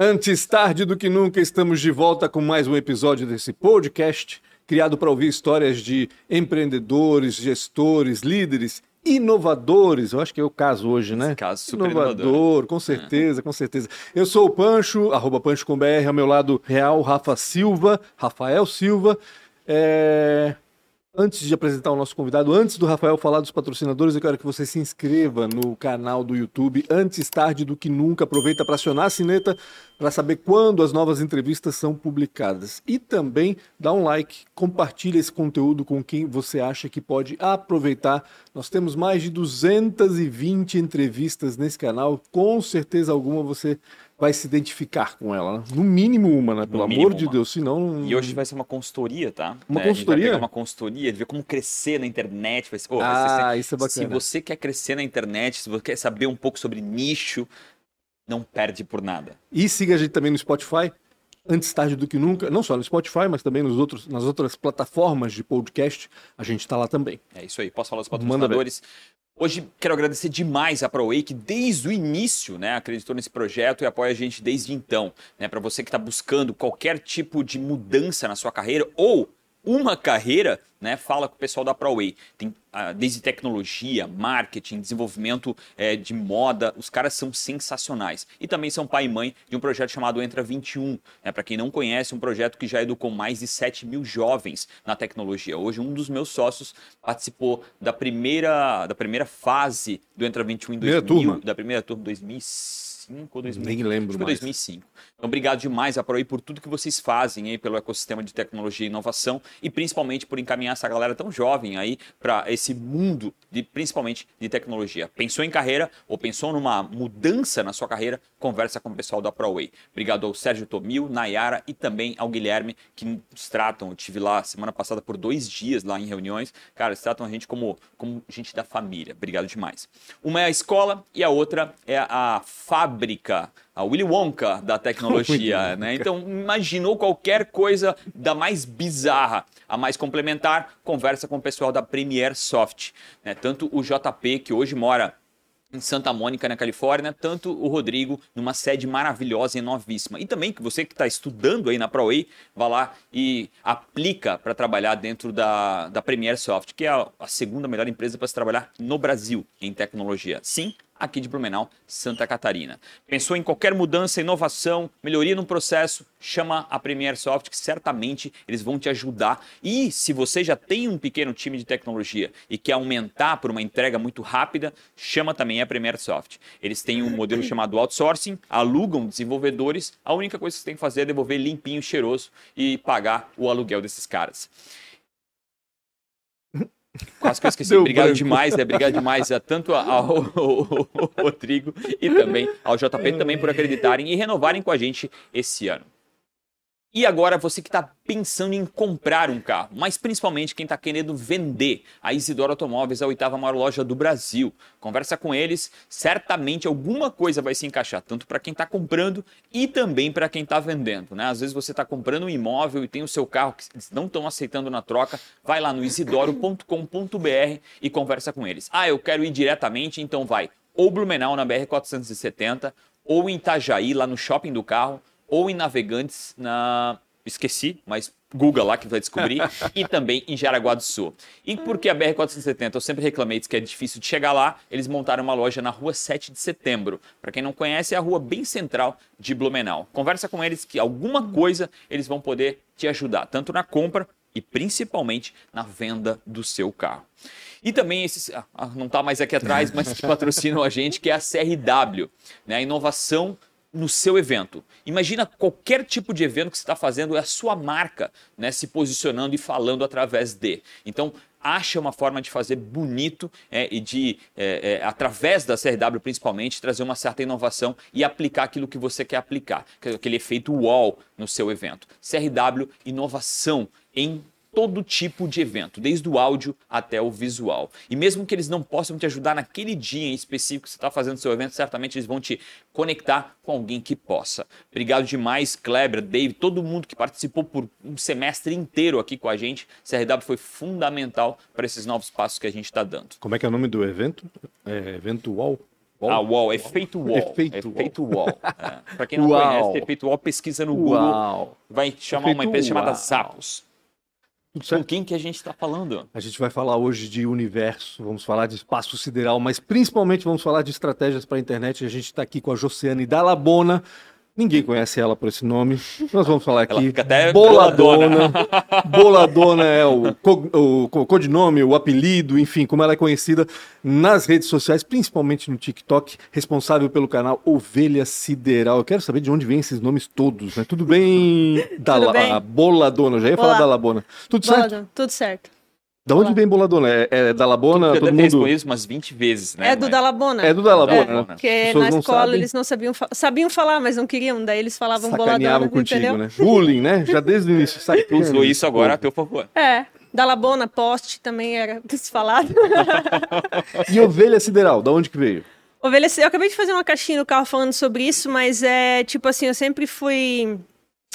Antes tarde do que nunca, estamos de volta com mais um episódio desse podcast, criado para ouvir histórias de empreendedores, gestores, líderes, inovadores. Eu acho que é o caso hoje, né? Esse caso super Inovador, inovador. com certeza, com certeza. Eu sou o Pancho, arroba Pancho com BR, ao meu lado real, Rafa Silva, Rafael Silva. É, Antes de apresentar o nosso convidado, antes do Rafael falar dos patrocinadores, eu quero que você se inscreva no canal do YouTube antes tarde do que nunca. Aproveita para acionar a sineta para saber quando as novas entrevistas são publicadas. E também dá um like, compartilha esse conteúdo com quem você acha que pode aproveitar. Nós temos mais de 220 entrevistas nesse canal. Com certeza alguma você vai se identificar com ela. né? No mínimo uma, né? Pelo amor de uma. Deus, senão... não- E hoje vai ser uma consultoria, tá? Uma É, consultoria? uma consultoria, ver como crescer na internet. Vai ser, vai Ah, ser- isso é Se bacana. você quer crescer na internet, se você quer saber um pouco sobre nicho, não perde por nada. E siga a gente também no Spotify, antes tarde do que nunca, não só no Spotify, mas também nos outros, nas outras plataformas de podcast, a gente está lá também. É isso aí. Posso falar dos patrocinadores? Hoje quero agradecer demais a ProWay, que desde o início né, acreditou nesse projeto e apoia a gente desde então. Né, Para você que está buscando qualquer tipo de mudança na sua carreira ou uma carreira, né, fala com o pessoal da ProWay. Tem ah, desde tecnologia, marketing, desenvolvimento eh, de moda, os caras são sensacionais. E também são pai e mãe de um projeto chamado Entra 21. Né, Para quem não conhece, um projeto que já educou mais de 7 mil jovens na tecnologia. Hoje, um dos meus sócios participou da primeira, da primeira fase do Entra 21 em Primeira 2000, turma. da primeira turma 2005 ou 2000. Nem lembro Acho mais. 2005. Então, obrigado demais a ProAI por tudo que vocês fazem aí pelo ecossistema de tecnologia e inovação e principalmente por encaminhar essa galera tão jovem aí para esse mundo de principalmente de tecnologia. Pensou em carreira ou pensou numa mudança na sua carreira? Conversa com o pessoal da ProWay. Obrigado ao Sérgio Tomil, Nayara e também ao Guilherme que nos tratam. Eu tive lá semana passada por dois dias lá em reuniões. Cara, eles tratam a gente como, como gente da família. Obrigado demais. Uma é a escola e a outra é a fábrica a Willy Wonka da tecnologia, né? Então, imaginou qualquer coisa da mais bizarra, a mais complementar, conversa com o pessoal da Premier Soft, né? Tanto o JP, que hoje mora em Santa Mônica, na Califórnia, tanto o Rodrigo numa sede maravilhosa e novíssima. E também que você que está estudando aí na ProWay, vá lá e aplica para trabalhar dentro da, da Premier Soft, que é a, a segunda melhor empresa para se trabalhar no Brasil em tecnologia. Sim, aqui de Blumenau, Santa Catarina. Pensou em qualquer mudança, inovação, melhoria no processo, chama a Premier Soft, que certamente eles vão te ajudar. E se você já tem um pequeno time de tecnologia e quer aumentar por uma entrega muito rápida, chama também a Premier Soft. Eles têm um modelo chamado outsourcing, alugam desenvolvedores, a única coisa que você tem que fazer é devolver limpinho, cheiroso e pagar o aluguel desses caras. Quase que eu esqueci. Deu Obrigado branco. demais, né? Obrigado demais a, tanto ao Rodrigo e também ao JP também por acreditarem e renovarem com a gente esse ano. E agora você que está pensando em comprar um carro, mas principalmente quem está querendo vender, a Isidoro Automóveis é a oitava maior loja do Brasil. Conversa com eles, certamente alguma coisa vai se encaixar, tanto para quem está comprando e também para quem está vendendo. Né? Às vezes você está comprando um imóvel e tem o seu carro que eles não estão aceitando na troca, vai lá no isidoro.com.br e conversa com eles. Ah, eu quero ir diretamente, então vai ou Blumenau na BR-470, ou em Itajaí, lá no shopping do carro, ou em Navegantes, na. Esqueci, mas Google lá que vai descobrir, e também em Jaraguá do Sul. E porque a BR-470, eu sempre reclamei que é difícil de chegar lá, eles montaram uma loja na rua 7 de setembro. Para quem não conhece, é a rua bem central de Blumenau. Conversa com eles que alguma coisa eles vão poder te ajudar, tanto na compra e principalmente na venda do seu carro. E também esses, ah, ah, não está mais aqui atrás, mas que patrocinam a gente, que é a CRW, né? a inovação no seu evento. Imagina qualquer tipo de evento que você está fazendo, é a sua marca né, se posicionando e falando através de. Então, acha uma forma de fazer bonito é, e de, é, é, através da CRW principalmente, trazer uma certa inovação e aplicar aquilo que você quer aplicar, aquele efeito wall no seu evento. CRW, inovação em todo tipo de evento, desde o áudio até o visual. E mesmo que eles não possam te ajudar naquele dia em específico que você está fazendo seu evento, certamente eles vão te conectar com alguém que possa. Obrigado demais, Kleber, Dave, todo mundo que participou por um semestre inteiro aqui com a gente. CRW foi fundamental para esses novos passos que a gente está dando. Como é que é o nome do evento? É, evento UOL? Wall? Ah, wall, efeito wall. Efeito efeito wall. É. Pra quem não Uau. conhece, efeito wall, pesquisa no Google. Uau! Vai chamar uma Efeito empresa chamada uau. Zappos. Com quem que a gente tá falando? A gente vai falar hoje de universo, vamos falar de espaço sideral, mas principalmente vamos falar de estratégias para a internet. A gente está aqui com a Josiane Dalabona. Ninguém conhece ela por esse nome. Nós vamos falar Ela aqui. fica até Boladona. Boladona é o, co- o co- codinome, o apelido, enfim, como ela é conhecida nas redes sociais, principalmente no TikTok, responsável pelo canal Ovelha Sideral. Eu quero saber de onde vêm esses nomes todos, né? Tudo bem, Dala, bem? Boladona? Eu já ia falar Olá. Dalabona. Tudo certo? Tudo certo. Da onde vem Boladona? É, é Dalabona? Eu Todo mundo... respondido isso umas 20 vezes, né? é do mas- Dalabona. É do Dalabona, Dalabona. né? Porque As pessoas na não escola sabem. eles não sabiam, fa- sabiam falar, mas não queriam, daí eles falavam Sacaneavam boladona, contigo, entendeu? né? Bullying, né? Já desde o início. Tu sacaneando. usou isso agora a teu favor. É, Dalabona, poste também era desfalado. E Ovelha Sideral, da onde que veio? Ovelha, eu acabei de fazer uma caixinha no carro falando sobre isso, mas é tipo assim, eu sempre fui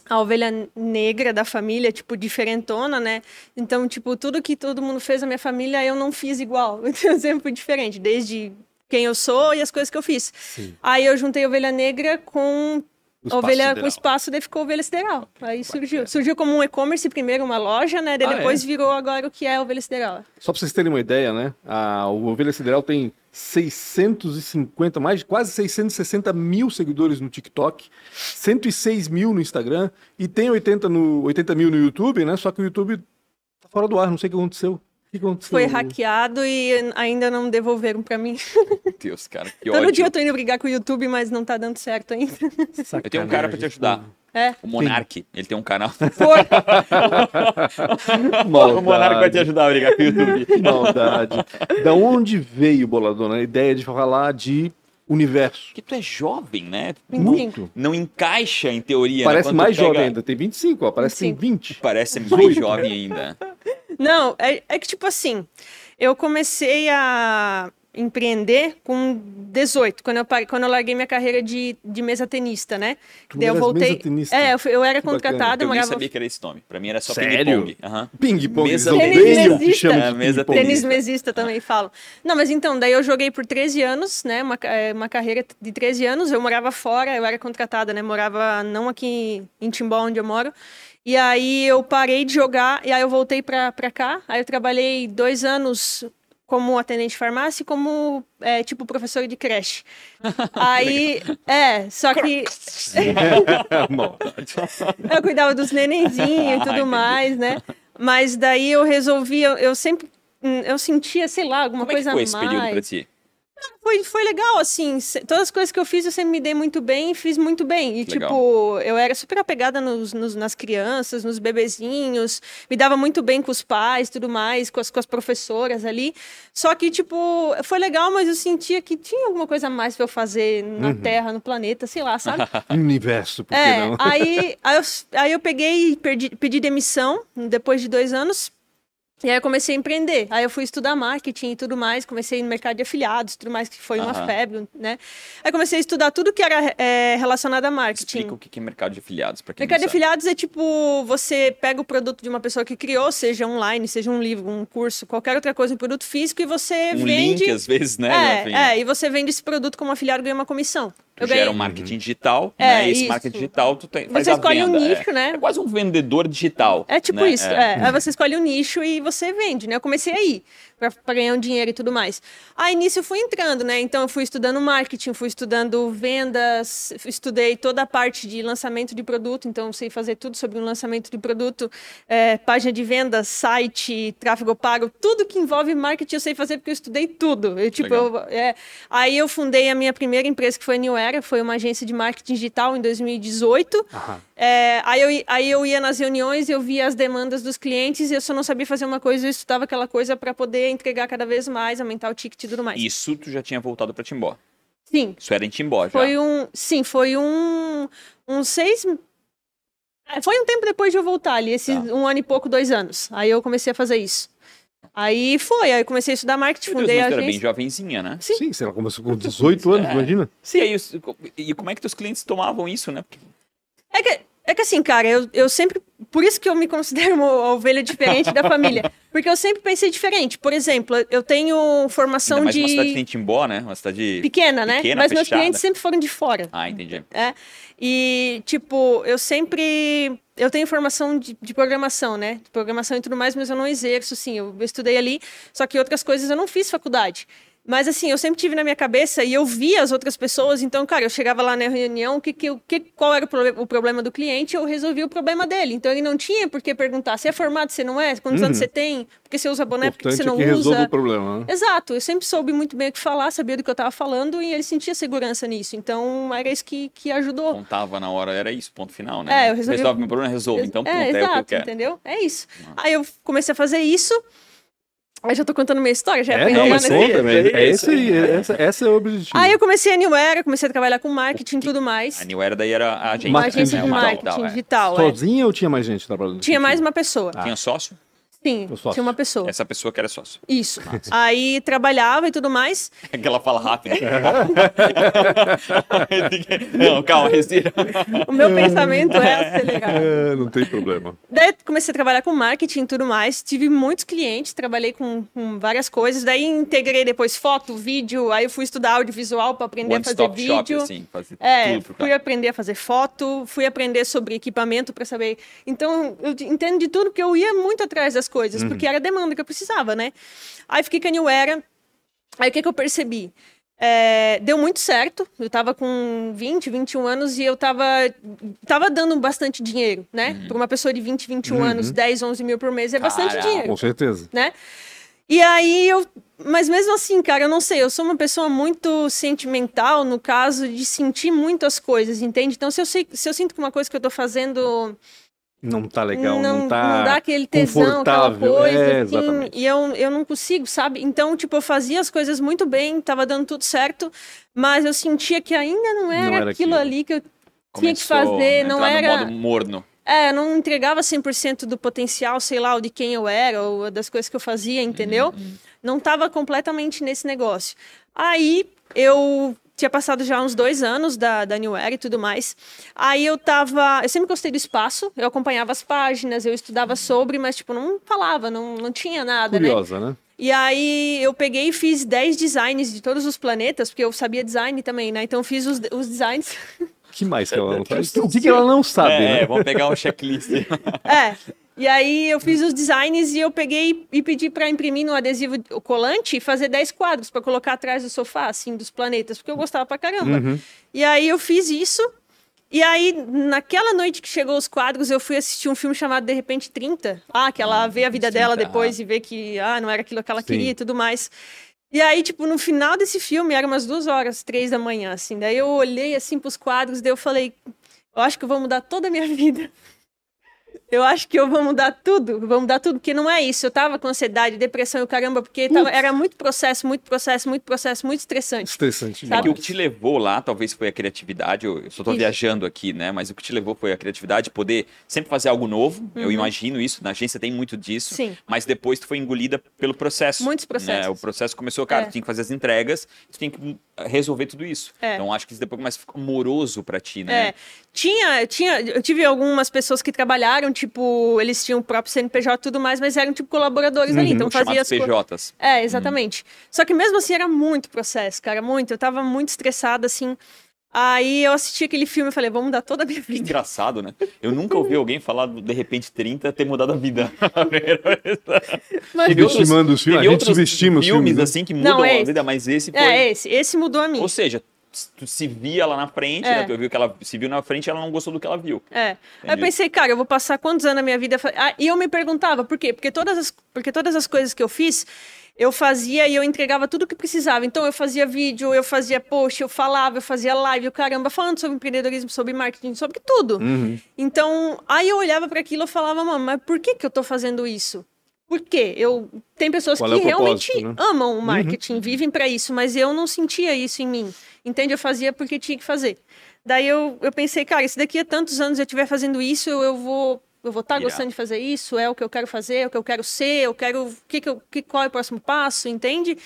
a ovelha negra da família, tipo, diferentona, né? Então, tipo, tudo que todo mundo fez na minha família, eu não fiz igual. Eu sempre fui diferente, desde quem eu sou e as coisas que eu fiz. Sim. Aí eu juntei ovelha negra com ovelha sideral. com espaço, daí ficou ovelha sideral. Aí surgiu. Surgiu como um e-commerce primeiro, uma loja, né? Daí Ah, depois é? virou agora o que é ovelha sideral. Só pra vocês terem uma ideia, né? A, o Ovelha Sideral tem 650, mais de quase 660 mil seguidores no TikTok, 106 mil no Instagram e tem 80, no, 80 mil no YouTube, né? Só que o YouTube tá fora do ar, não sei o que aconteceu. Foi hackeado e ainda não devolveram pra mim. Meu Deus, cara, que Todo ódio. dia eu tô indo brigar com o YouTube, mas não tá dando certo ainda. Eu tenho um cara pra te ajudar. É. O Monark, ele tem um canal. Foi. o Monark vai te ajudar a brigar com o YouTube. Que maldade. da onde veio, Boladona, a ideia de falar de universo? Porque tu é jovem, né? Muito. Não encaixa em teoria. né? Parece tu mais pega- jovem ainda, tem 25, ó, parece que tem 20. Parece mais jovem ainda. Não, é, é que tipo assim, eu comecei a empreender com 18, quando eu, parei- quando eu larguei minha carreira de, de mesa tenista, né? Tu Daí eu voltei. É, eu, fui- eu era contratada, eu Eu nem morava sabia que era esse nome. Pra mim era só ping-pong. Aham. Ping-pong, Mesa tenista. Tenista. É, mesa ping-pong. Tênis Tenista. mesista também falam. Não, mas então, daí eu joguei por 13 anos, né? Uma, eh, uma carreira de 13 anos. Eu morava fora, eu era contratada, né? Morava não aqui em Timbó, onde eu moro. E aí eu parei de jogar, e aí eu voltei pra, pra cá. Aí eu trabalhei dois anos como atendente de farmácia e como, eh, tipo, professora de creche. Aí, é, só que eu cuidava dos nenenzinhos e Ah, tudo entendi. mais, né? Mas daí eu resolvi, eu, eu sempre, hum, eu sentia, sei lá, alguma Como é que coisa foi a esse mais. período pra ti? Foi, foi legal, assim, todas as coisas que eu fiz eu sempre me dei muito bem e fiz muito bem. E, Legal. tipo, eu era super apegada nos, nos- nas crianças, nos bebezinhos, me dava muito bem com os pais, tudo mais, com as, com as professoras ali. Só que, tipo, foi legal, mas eu sentia que tinha alguma coisa a mais pra eu fazer na Uhum. Terra, no planeta, sei lá, sabe? Universo, por que É, não? aí, aí, eu, aí eu peguei e perdi- pedi demissão depois de dois anos. E aí eu comecei a empreender. Aí eu fui estudar marketing e tudo mais. Comecei no mercado de afiliados, tudo mais, que foi uma Aham. febre, né? Aí comecei a estudar tudo que era é, relacionado a marketing. Explica o que é mercado de afiliados pra quem Mercado de não sabe. afiliados é tipo, você pega o produto de uma pessoa que criou, seja online, seja um livro, um curso, qualquer outra coisa, um produto físico, e você Um vende. link, às vezes, né? Rafinha? é, é, e você vende esse produto como afiliado e ganha uma comissão. Tu Eu gera ganhei. um marketing digital, É, né? E esse isso. marketing digital, tu tem, faz Você escolhe um venda. nicho, é. né? É quase um vendedor digital. É tipo né? isso, é. Aí você escolhe um nicho e você vende, né? Eu comecei aí, pra ganhar um dinheiro e tudo mais. Aí nisso eu fui entrando, né? Então eu fui estudando marketing, fui estudando vendas, estudei toda a parte de lançamento de produto, então eu sei fazer tudo sobre um lançamento de produto, é, página de vendas, site, tráfego pago, tudo que envolve marketing eu sei fazer porque eu estudei tudo. Eu, tipo, eu, é, aí eu fundei a minha primeira empresa, que foi a New Era, foi uma agência de marketing digital em 2018. Aham. É, aí, eu, aí eu ia nas reuniões, eu via as demandas dos clientes e eu só não sabia fazer uma coisa, eu estudava aquela coisa para poder entregar cada vez mais, aumentar o ticket e tudo mais. Isso tu já tinha voltado pra Timbó. Sim, Isso era em Timbó já. foi um, sim, foi um, um seis, é, foi um tempo depois de eu voltar ali, esses Tá. um ano e pouco, dois anos. Aí eu comecei a fazer isso. Aí foi, aí eu comecei a estudar marketing, Meu Deus, fundei mas a tu era bem agência. jovenzinha, né? Sim. Sim, sei lá, começou com 18 anos, É. imagina? Sim, aí, e como é que teus clientes tomavam isso, né? Porque É que É que assim, cara, eu, eu sempre. Por isso que eu me considero uma ovelha diferente da família. Porque eu sempre pensei diferente. Por exemplo, eu tenho formação Ainda mais de. uma cidade que tem Timbó, né? Uma cidade Pequena, né? pequena, Mas meus fechada. clientes sempre foram de fora. Ah, entendi. É. E, tipo, eu sempre. Eu tenho formação de, de programação, né? De programação e tudo mais, mas eu não exerço, sim. Eu estudei ali, só que outras coisas eu não fiz faculdade. Mas, assim, eu sempre tive na minha cabeça e eu via as outras pessoas. Então, cara, eu chegava lá na reunião, que, que, que, qual era o, proble- o problema do cliente, eu resolvia o problema dele. Então, ele não tinha por que perguntar se é formado, se não é, quantos anos você tem, porque você usa boné, porque você é não que usa. o problema, né? Exato, eu sempre soube muito bem o que falar, sabia do que eu estava falando e ele sentia segurança nisso. Então, era isso que, que ajudou. Contava na hora, era isso, ponto final, né? É, eu resolvi- Resolve meu problema, resolve. Então, ponto, é, é, o que eu exato, quero. entendeu? É isso. Aí eu comecei a fazer isso. Aí já tô contando minha história, já É, pra não, mas nesse- conta, mas é é isso esse aí, é- essa, essa é o objetivo. Aí eu comecei a New Era, comecei a trabalhar com marketing e tudo mais. A New Era daí era a agência, Uma Marketing agência né? de Uma marketing é. digital, é. Sozinha ou tinha mais gente trabalhando? Tinha mais uma pessoa. Tinha sócio? Sim, tinha uma pessoa. Essa pessoa que era sócio. Isso. Aí trabalhava e tudo mais. É que ela fala rápido. Não, calma, respira. O meu pensamento é acelerar. É, não tem problema. Daí comecei a trabalhar com marketing e tudo mais. Tive muitos clientes, trabalhei com, com várias coisas. Daí integrei depois foto, vídeo. Aí eu fui estudar audiovisual para aprender a One fazer stop vídeo. shop, assim, fazer É, fui aprender a fazer foto, fui aprender sobre equipamento para saber. Então, eu entendo de tudo que eu ia muito atrás das coisas, porque era a demanda que eu precisava, né? Aí fiquei com a New Era. Aí o que, que eu percebi? É, deu muito certo. Eu tava com 20, 21 anos e eu tava, tava dando bastante dinheiro, né? Para uma pessoa de 20, 21 anos, 10, 11 mil por mês é bastante Caraca. dinheiro Com certeza. né? E aí eu. Mas mesmo assim, cara, eu não sei, eu sou uma pessoa muito sentimental no caso de sentir muitas coisas, entende? Então, se eu, sei, se eu sinto que uma coisa que eu tô fazendo Não tá legal, não, não, tá não dá aquele tesão, aquela coisa, é, assim, exatamente. e eu, eu não consigo, sabe? Então, tipo, eu fazia as coisas muito bem, tava dando tudo certo, mas eu sentia que ainda não era, era aquilo aquilo. ali que eu tinha que Começou a fazer, não era... modo morno. É, eu não entregava 100% do potencial, sei lá, ou de quem eu era, ou das coisas que eu fazia, entendeu? Não estava completamente nesse negócio. Aí eu tinha passado já uns dois anos da, da New Era e tudo mais. Aí eu tava. Eu sempre gostei do espaço, eu acompanhava as páginas, eu estudava sobre, mas, tipo, não falava, não, não tinha nada, né? Curiosa, né? E aí eu peguei e fiz 10 designs de todos os planetas, porque eu sabia design também, né? Então eu fiz os, os designs. que mais que ela não faz? O que, que ela não sabe, é, né? vamos pegar um checklist. É. E aí eu fiz os designs e eu peguei e pedi para imprimir no adesivo o colante e fazer 10 quadros para colocar atrás do sofá, assim, dos planetas, porque eu gostava pra caramba. Uhum. E aí eu fiz isso. E aí, naquela noite que chegou os quadros, eu fui assistir um filme chamado De Repente 30. Ah, que ela vê a vida 30, dela depois ah. e vê que ah, não era aquilo que ela Sim. queria e tudo mais. E aí, tipo, no final desse filme, era umas duas horas, três da manhã, assim. Daí eu olhei, assim, pros quadros, daí eu falei, eu acho que eu vou mudar toda a minha vida. Eu acho que eu vou mudar tudo, vou mudar tudo, porque não é isso. Eu tava com ansiedade, depressão e o caramba, porque tava- era muito processo, muito processo, muito processo, muito estressante. Estressante É Sabe? que o que te levou lá, talvez foi a criatividade, eu só tô Isso. viajando aqui, né? Mas o que te levou foi a criatividade, poder sempre fazer algo novo. Eu imagino isso, na agência tem muito disso. Uhum. Sim. Mas depois tu foi engolida pelo processo. Muitos processos. né? O processo começou, cara, É. tu tinha que fazer as entregas, tu tinha que resolver tudo isso. É. Então acho que isso depois mais ficou moroso pra ti, né? É, tinha, tinha, eu tive algumas pessoas que trabalharam, tipo, eles tinham o próprio CNPJ e tudo mais, mas eram tipo colaboradores ali, então fazia as. PJs. É, exatamente. Só que mesmo assim era muito processo, cara, muito. Eu tava muito estressada, assim. Aí eu assisti aquele filme e falei, vamos mudar toda a minha Que vida. engraçado, né? Eu nunca ouvi alguém falar do de repente 30 ter mudado a vida. Mas- Teve outros- os filmes, a gente subestima os filmes filmes, né? assim que mudam Não, é a esse. vida, mas esse foi. É, esse, esse mudou a mim. Ou seja, tu se via lá na frente, É. né? Tu viu que ela se viu na frente e ela não gostou do que ela viu. É. Aí eu Entendi. pensei, cara, eu vou passar quantos anos na minha vida? Ah, e eu me perguntava, por quê? Porque todas, as, porque todas as coisas que eu fiz, eu fazia e eu entregava tudo o que precisava. Então, eu fazia vídeo, eu fazia post, eu falava, eu fazia live, o caramba, falando sobre empreendedorismo, sobre marketing, sobre tudo. Uhum. Então, aí eu olhava para aquilo e falava, mano, mas por que que eu tô fazendo isso? Por quê? Eu tem pessoas Qual que é realmente né? amam o marketing, vivem para isso, mas eu não sentia isso em mim. Entende? Eu fazia porque tinha que fazer. Daí eu, eu pensei, cara, se daqui a tantos anos eu estiver fazendo isso, eu vou eu vou estar Irado. gostando de fazer isso, é o que eu quero fazer, é o que eu quero ser, eu quero que, que, eu, que qual é o próximo passo, entende?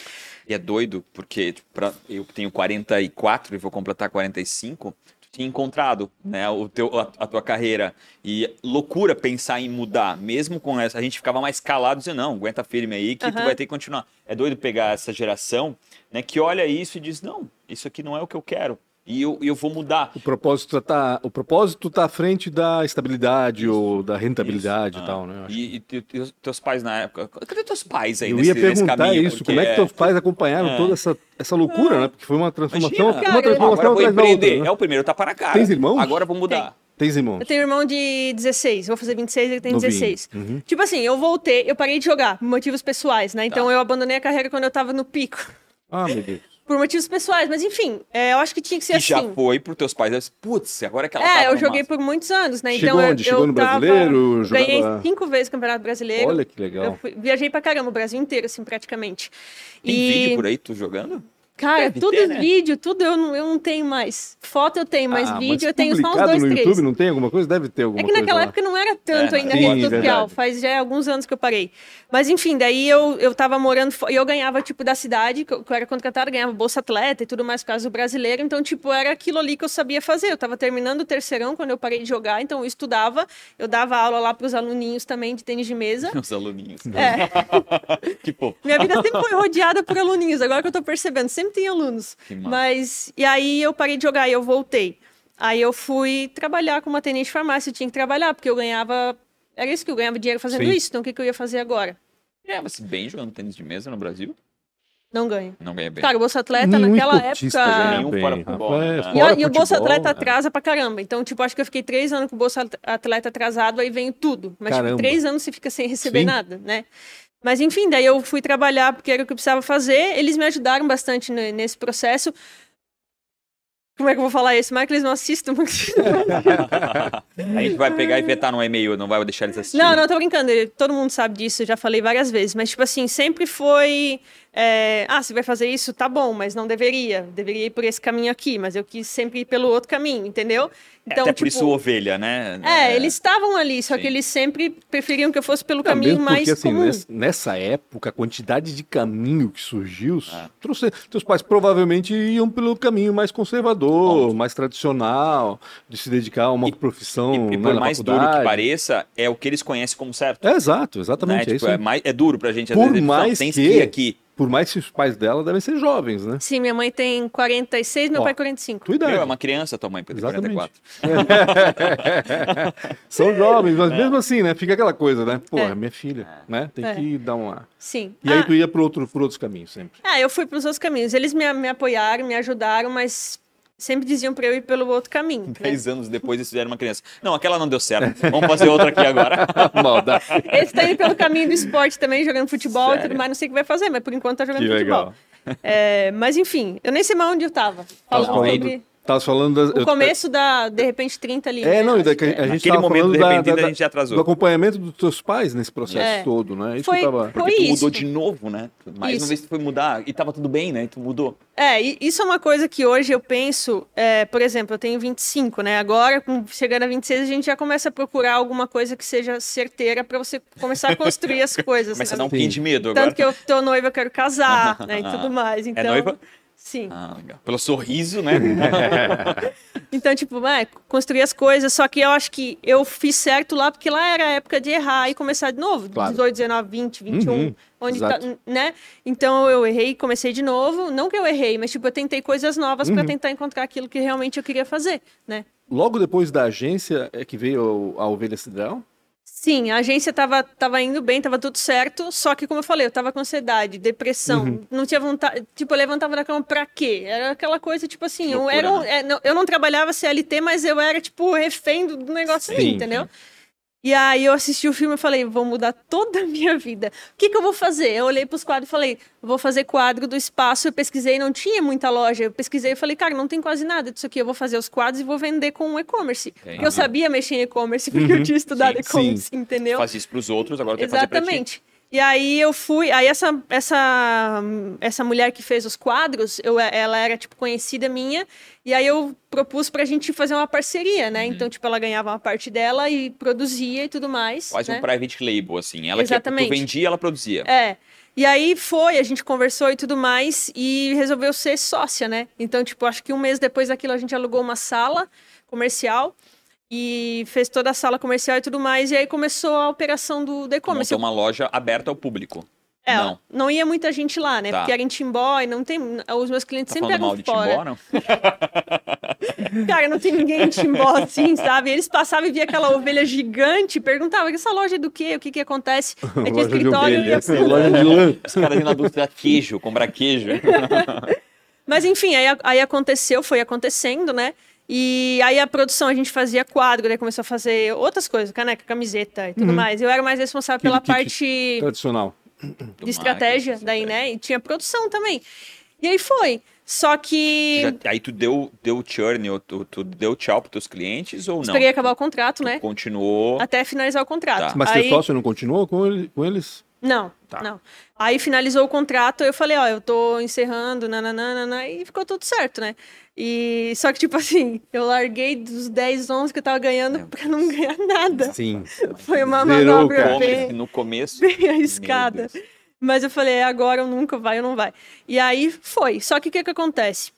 E é doido, porque tipo, pra, eu tenho 44 e vou completar 45, tu encontrado, né, o teu, a, a tua carreira. E loucura pensar em mudar, mesmo com essa. A gente ficava mais calado dizendo, não, aguenta firme aí que tu Aham. vai ter que continuar. É doido pegar essa geração, né, que olha isso e diz, não, isso aqui não é o que eu quero. E eu, eu vou mudar. O propósito tá, o propósito tá à frente da estabilidade ou da rentabilidade Isso. e tal, né? E, e te- te- teus pais na época. Cadê teus pais aí Eu nesse, ia nesse perguntar caminho? isso, como é que teus pais acompanharam É. toda essa, essa loucura, né? Porque foi uma transformação, Imagina, uma transformação eu vou atrás da outra. empreender. né? É o primeiro tapa na cara. Tens irmãos? Agora eu vou mudar. Tens irmãos? Eu tenho um irmão de 16, vou fazer 26, ele tem Novinho. 16. Uhum. Tipo assim, eu voltei, eu parei de jogar por motivos pessoais, né? Tá. Então eu abandonei a carreira quando eu tava no pico. Ah, meu Deus. Por motivos pessoais, mas enfim, é, eu acho que tinha que ser Que assim. já foi pros teus pais. Putz, agora é que ela É, tava eu no joguei máximo." por muitos anos, né? Chegou então eu, onde? Chegou eu no tava- brasileiro? Ganhei Jogava- cinco vezes o Campeonato Brasileiro. Olha que legal. Eu fui- viajei pra caramba, o Brasil inteiro, assim, praticamente. Tem e, vídeo por aí tu jogando? Cara, Deve tudo ter, né? vídeo, tudo eu não, eu não tenho mais. Foto eu tenho, mas Ah, vídeo eu tenho só uns dois, no três. YouTube não tem alguma coisa? Deve ter alguma É que coisa naquela lá. época não era tanto É, ainda sim, rede social, verdade. faz já alguns anos que eu parei. Mas enfim, daí eu, eu tava morando e eu ganhava, tipo, da cidade, que eu, que eu era contratada, ganhava bolsa atleta e tudo mais por causa do brasileiro, então, tipo, era aquilo ali que eu sabia fazer. Eu tava terminando o terceirão quando eu parei de jogar, então eu estudava, eu dava aula lá pros aluninhos também de tênis de mesa. Os aluninhos. É, que pô. minha vida sempre foi rodeada por aluninhos, agora que eu tô percebendo, sempre tem alunos. Que massa. Mas, e aí eu parei de jogar e eu voltei. Aí eu fui trabalhar como atendente de farmácia, eu tinha que trabalhar, porque eu ganhava. Era isso que eu ganhava dinheiro fazendo Sim. isso, então o que, que eu ia fazer agora? É, mas bem jogando tênis de mesa no Brasil? Não ganho. Não ganha bem. Cara, o Bolsa Atleta Nenhum naquela época. ganha Nenhum bem, fora futebol, né? E, e o Bolsa Atleta é. atrasa pra caramba. Então, tipo, acho que eu fiquei três anos com o Bolsa Atleta atrasado, aí vem tudo. Mas, tipo, Caramba. três anos você fica sem receber Sim. nada, né? Mas, enfim, daí eu fui trabalhar porque era o que eu precisava fazer. Eles me ajudaram bastante ne- nesse processo. Como é que eu vou falar isso? Mais que eles não assistam. a gente vai pegar e vetar no e-mail, não vai deixar eles assistirem. Não, não, tô brincando. Todo mundo sabe disso, eu já falei várias vezes. Mas, tipo assim, sempre foi. É, ah, você vai fazer isso? Tá bom, mas não deveria. Deveria ir por esse caminho aqui, mas eu quis sempre ir pelo outro caminho, entendeu? Então, Até tipo, por isso ovelha, né? É, eles estavam ali, só Sim. que eles sempre preferiam que eu fosse pelo Não, caminho mesmo mais porque, assim, comum. nessa, época, a quantidade de caminho que surgiu, Ah. trouxe, teus pais provavelmente iam pelo caminho mais conservador, mais tradicional, de se dedicar a uma E- profissão E, e né, por na mais duro que faculdade. pareça, é o que eles conhecem como certo. É, exato, né? exatamente. é, Tipo, isso é, mais, é duro pra gente. Às Por vezes, não, mais que- que ir aqui. Por mais que os pais dela devem ser jovens, né? Sim, minha mãe tem 46, meu Ó, pai 45. Tua idade. Meu, é uma criança, tua mãe, tem Exatamente. 44. São jovens, mas mesmo assim, né? Fica aquela coisa, né? Pô, É. é minha filha, né? Tem É. que dar uma. Sim. E aí ah, tu ia por, outro, por outros caminhos sempre. ah, eu fui para os outros caminhos. Eles me, me apoiaram, me ajudaram, mas sempre diziam para eu ir pelo outro caminho. né? Dez anos depois eles fizeram uma criança. Não, aquela não deu certo. Vamos fazer outra aqui agora. Maldade. Eles estão indo pelo caminho do esporte também, jogando futebol e Sério? tudo mais. Não sei o que vai fazer, mas por enquanto tá jogando Que futebol. legal. É, mas enfim, eu nem sei mais onde eu tava. Falando, sobre tava falando das, o eu- começo da, de repente, 30 ali. É, né? não, e daqui, que é. a gente tava momento, falando de da- repente, da- a gente atrasou. do acompanhamento dos teus pais nesse processo É. todo, né? Isso Foi- que tava... foi- Porque tu isso. mudou de novo, né? Mais Isso. uma vez tu foi mudar e tava tudo bem, né? E tu mudou. É, e isso é uma coisa que hoje eu penso, é, por exemplo, eu tenho 25, né? Agora, com- chegando a 26, a gente já começa a procurar alguma coisa que seja certeira para você começar a construir as coisas. Começa a né? dar um pouquinho de medo agora. Tanto que eu tô noiva, eu quero casar, né? E tudo mais. Então, É noiva? Sim. Ah, legal. Pelo sorriso, né? Então, tipo, é, construir as coisas. Só que eu acho que eu fiz certo lá, porque lá era a época de errar e começar de novo. Claro. 18, 19, 20, 21. Uhum, onde tá, né? Então eu errei e comecei de novo. Não que eu errei, mas tipo, eu tentei coisas novas Uhum. tentar encontrar aquilo que realmente eu queria fazer, né? Logo depois da agência é que veio a Ovelha Cidral? Sim, a agência tava, tava indo bem, tava tudo certo, só que, como eu falei, eu tava com ansiedade, depressão, Uhum. não tinha vontade, tipo, eu levantava da cama pra quê? Era aquela coisa, tipo assim, eu, Loucura, era, um- né? é, não- eu não trabalhava CLT, mas eu era, tipo, refém do negócio Sim, entendeu? E aí eu assisti o filme e falei, vou mudar toda a minha vida. O que, que eu vou fazer? Eu olhei pros quadros e falei, vou fazer quadro do espaço. Eu pesquisei, não tinha muita loja. Eu pesquisei e falei, cara, não tem quase nada disso aqui. Eu vou fazer os quadros e vou vender com o e-commerce. Porque eu sabia mexer em e-commerce, porque eu tinha estudado e-commerce, entendeu? Faz isso pros outros, agora vai fazer pra ti. E aí eu fui, aí essa essa essa mulher que fez os quadros, eu, ela era tipo conhecida minha, e aí eu propus pra gente fazer uma parceria, né? Uhum. Então, tipo, ela ganhava uma parte dela e produzia e tudo mais, Quase né? um private label, assim. Ela que Exatamente. tu vendia, ela produzia. É. E aí foi, a gente conversou e tudo mais, e resolveu ser sócia, né? Então, tipo, acho que um mês depois daquilo a gente alugou uma sala comercial e fez toda a sala comercial e tudo mais, e aí começou a operação do e-commerce. montou uma loja aberta ao público. É, não. não ia muita gente lá, né? Tá. Porque era em Timbó e não tem. Os meus clientes Tá sempre pegam mal de fora. Timbó, não? Cara, não tem ninguém em Timbó assim, sabe? Eles passavam e via aquela ovelha gigante, perguntavam: essa loja é do quê? O que que acontece? Aí tinha de escritório ovelha, e loja de lã. Os caras indo na indústria queijo, comprar queijo. Mas enfim, aí, aí aconteceu, foi acontecendo, né? E aí a produção a gente fazia quadro, daí começou a fazer outras coisas, caneca, camiseta e tudo mais. Eu era mais responsável pela kit parte Tradicional. de estratégia daí, né? E tinha produção também. E aí foi. Só que Já- aí tu deu, deu churn, ou tu, tu deu tchau pros teus clientes ou não? esperei acabar o contrato, né? Continuou. Até finalizar o contrato. Tá. Mas aí... teu sócio não continuou com, ele- com eles? Não, Tá. não. Aí finalizou o contrato, eu falei, ó, eu tô encerrando, nananana, e ficou tudo certo, né? E só que, tipo assim, eu larguei dos 10, 11 que eu tava ganhando pra não ganhar nada. Sim. Foi uma Zerou, manobra cara. Bem, no começo. bem arriscada. Mas eu falei, é agora ou nunca, vai ou não vai. E aí foi. Só que o que que acontece?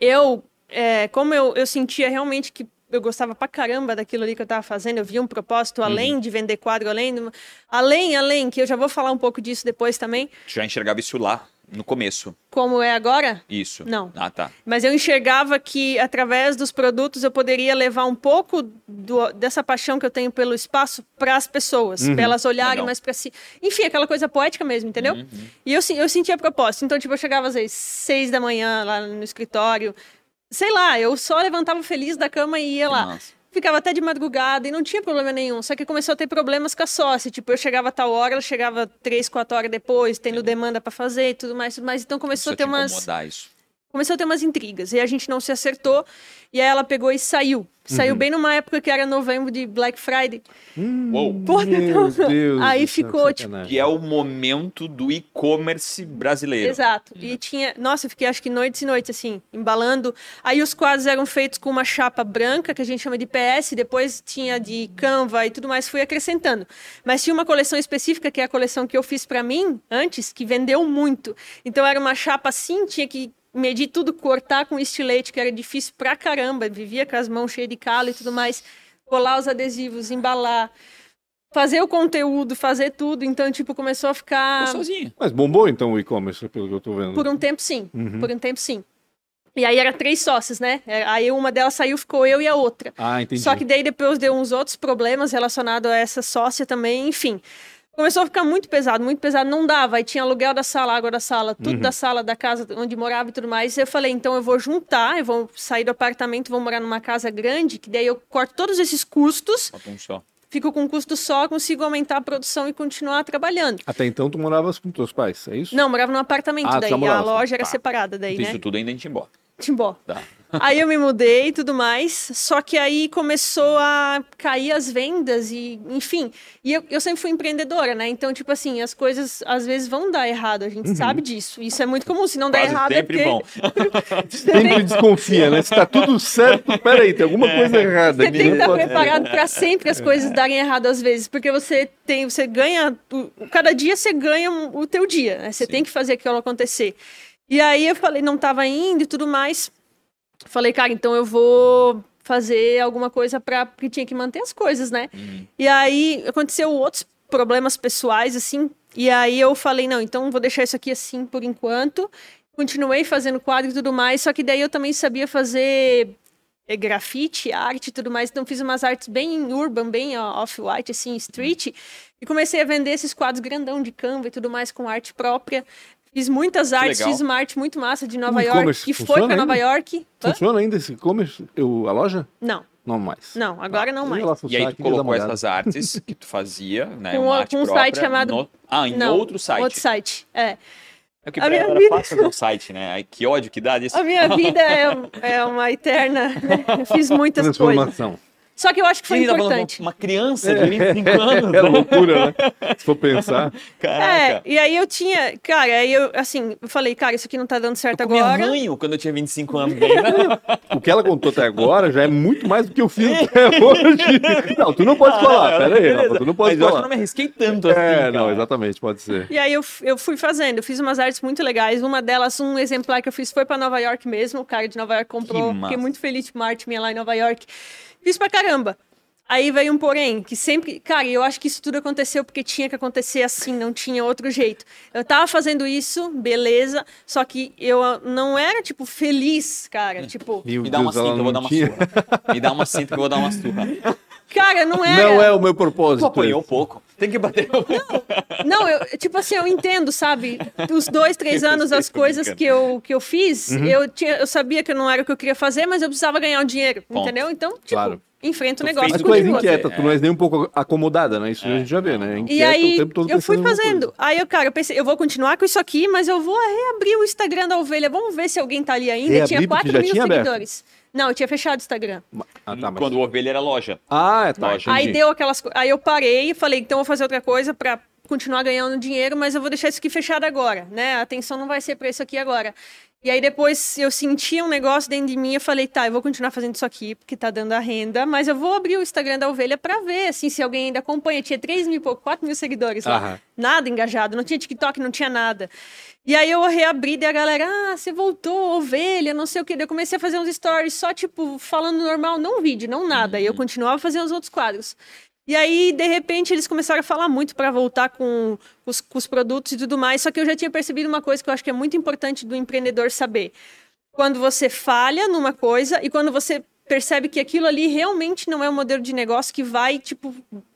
Eu, é, como eu, eu sentia realmente que eu gostava pra caramba daquilo ali que eu tava fazendo, eu via um propósito Uhum. além de vender quadro, além, do- além, além, que eu já vou falar um pouco disso depois também, Tu já enxergava isso lá, no começo. como é agora, Isso. Não. Ah, tá. Mas eu enxergava que através dos produtos eu poderia levar um pouco do- dessa paixão que eu tenho pelo espaço para as pessoas, para elas olharem Legal. mais para si. Enfim, aquela coisa poética mesmo, entendeu? E eu, eu sentia propósito. Então, tipo, eu chegava às vezes seis da manhã lá no escritório. Sei lá, eu só levantava feliz da cama e ia lá. Ficava até de madrugada e não tinha problema nenhum. Só que começou a ter problemas com a sócia. Tipo, eu chegava a tal hora, ela chegava três, quatro horas depois, tendo demanda para fazer e tudo mais, tudo mais. Então começou a ter te umas isso. Começou a ter umas intrigas e a gente não se acertou e aí ela pegou e saiu. Saiu bem numa época que era novembro de Black Friday. Uou. Porra, Meu então, Deus aí céu, ficou, que tipo. Que é o momento do e-commerce brasileiro. Exato. E tinha, nossa, eu fiquei acho que noites e noites assim, embalando. Aí os quadros eram feitos com uma chapa branca, que a gente chama de PS, depois tinha de Canva e tudo mais, fui acrescentando. Mas tinha uma coleção específica, que é a coleção que eu fiz pra mim antes, que vendeu muito. Então era uma chapa assim, tinha que medir tudo, cortar com estilete, que era difícil pra caramba, vivia com as mãos cheias de calo e tudo mais, colar os adesivos, embalar, fazer o conteúdo, fazer tudo. Então, tipo, começou a ficar Ficou sozinho. Mas bombou então o e-commerce, pelo que eu tô vendo. por um tempo, sim. Uhum. Por um tempo, sim. E aí era três sócias, né? Aí uma delas saiu, ficou eu e a outra. Ah, entendi. Só que daí depois deu uns outros problemas relacionados a essa sócia também, enfim. Começou a ficar muito pesado, muito pesado, não dava. Aí tinha aluguel da sala, água da sala, tudo da sala, da casa onde morava e tudo mais. Eu falei, então eu vou juntar, eu vou sair do apartamento, vou morar numa casa grande, que daí eu corto todos esses custos, um só. fico com um custo só, consigo aumentar a produção e continuar trabalhando. Até então tu moravas com teus pais, é isso? Não, morava num apartamento Ah, daí, já a loja era tá. separada daí, né? Isso tudo ainda em Timbó. Timbó. Tá. Aí eu me mudei e tudo mais, só que aí começou a cair as vendas e, enfim. E eu, eu sempre fui empreendedora, né? Então, tipo assim, as coisas às vezes vão dar errado, a gente sabe disso. Isso é muito comum. Se não der errado, sempre é bom. porque Sempre desconfia, né? Se tá tudo certo, peraí, tem alguma coisa errada você tem que estar pode- preparado para sempre as coisas darem errado às vezes, porque você tem, você ganha, cada dia você ganha o teu dia, né? Você Sim. tem que fazer aquilo acontecer. E aí eu falei, não tava indo e tudo mais. Falei, cara, então eu vou fazer alguma coisa para porque tinha que manter as coisas, né? Uhum. E aí aconteceu outros problemas pessoais assim, e aí eu falei, não, então vou deixar isso aqui assim por enquanto. Continuei fazendo quadro e tudo mais, só que daí eu também sabia fazer é, grafite, arte e tudo mais. Então fiz umas artes bem urban, bem off-white, assim, street. E comecei a vender esses quadros grandão de Canva e tudo mais com arte própria. Fiz muitas artes, legal. fiz uma arte muito massa de Nova York, que foi para Nova? York. Hã? Funciona ainda esse e-commerce? A loja? Não, Não mais. não, agora não Eu mais. E aí tu colocou essas artes que tu fazia, né? Com uma com um própria site chamado- no- Ah, em Não, outro site. Outro site, é. É que A pra minha vida- fazer um site, né? Ai, que ódio que dá disso. A minha vida é, é uma eterna. Eu fiz muitas coisas. Transformação. Só que eu acho que foi tá importante. Uma criança de 25 anos. É loucura, né? Se for pensar. É, Caraca. e aí eu tinha, cara, aí eu, assim, eu falei, cara, isso aqui não tá dando certo Eu agora. ranho quando eu tinha 25 anos. O que ela contou até agora já é muito mais do que eu fiz até hoje. Não, tu não pode falar. Pera aí. Rafa, tu não pode Mas eu acho que eu falar. não me arrisquei tanto assim. É, cara. não, exatamente, pode ser. E aí eu, eu fui fazendo, eu fiz umas artes muito legais. Uma delas, um exemplar que eu fiz foi pra Nova York mesmo. O cara de Nova York comprou. Fiquei muito feliz de uma arte minha lá em Nova York. Fiz pra caramba. Aí veio um porém, que sempre. Cara, eu acho que isso tudo aconteceu porque tinha que acontecer assim, não tinha outro jeito. Eu tava fazendo isso, beleza, só que eu não era, tipo, feliz, cara. Tipo, Meu Me dá uma Deus, ela cinta, eu vou dar uma surra. Me dá uma cinta que eu vou dar uma surra. cara, não era. Não é o meu Tu propósito. apanhou esse. pouco. Tem que bater. Não, eu, tipo assim, eu entendo, sabe? Os dois, três anos, as tô coisas brincando. que eu, que eu fiz, Uhum. eu, tinha, eu sabia que não era o que eu queria fazer, mas eu precisava ganhar o dinheiro, Ponto. entendeu? Então, tipo, Claro. enfrenta o Tu negócio Mas e tu és inquieta, É. tu não és nem um pouco acomodada, né? Isso a gente já vê, né? E Inquieta aí, o tempo todo eu fui fazendo. Aí, eu, cara, eu pensei, eu vou continuar com isso aqui, mas eu vou reabrir o Instagram da ovelha. Vamos ver se alguém tá ali ainda. Reabrir tinha porque 4 já mil tinha aberto? Não, eu tinha fechado o Instagram. Ah, tá, mas... Quando o ovelha era loja. Ah, é, tá. Loja. Aí deu aquelas Aí eu parei e falei, então eu vou fazer outra coisa pra continuar ganhando dinheiro, mas eu vou deixar isso aqui fechado agora, né? A atenção não vai ser pra isso aqui agora. E aí depois eu senti um negócio dentro de mim, eu falei, tá, eu vou continuar fazendo isso aqui, porque tá dando a renda, mas eu vou abrir o Instagram da ovelha pra ver, assim, se alguém ainda acompanha. Tinha 3 mil e pouco, 4 mil seguidores lá. Aham. Nada engajado, não tinha TikTok, não tinha nada. E aí eu reabri e a galera, ah, você voltou, ovelha, não sei o quê. Daí eu comecei a fazer uns stories só, tipo, falando normal, não vídeo, não nada. E eu continuava fazendo os outros quadros. E aí, de repente, eles começaram a falar muito para voltar com os, com os produtos e tudo mais. Só que eu já tinha percebido uma coisa que eu acho que é muito importante do empreendedor saber. Quando você falha numa coisa e quando você percebe que aquilo ali realmente não é um modelo de negócio que vai, tipo,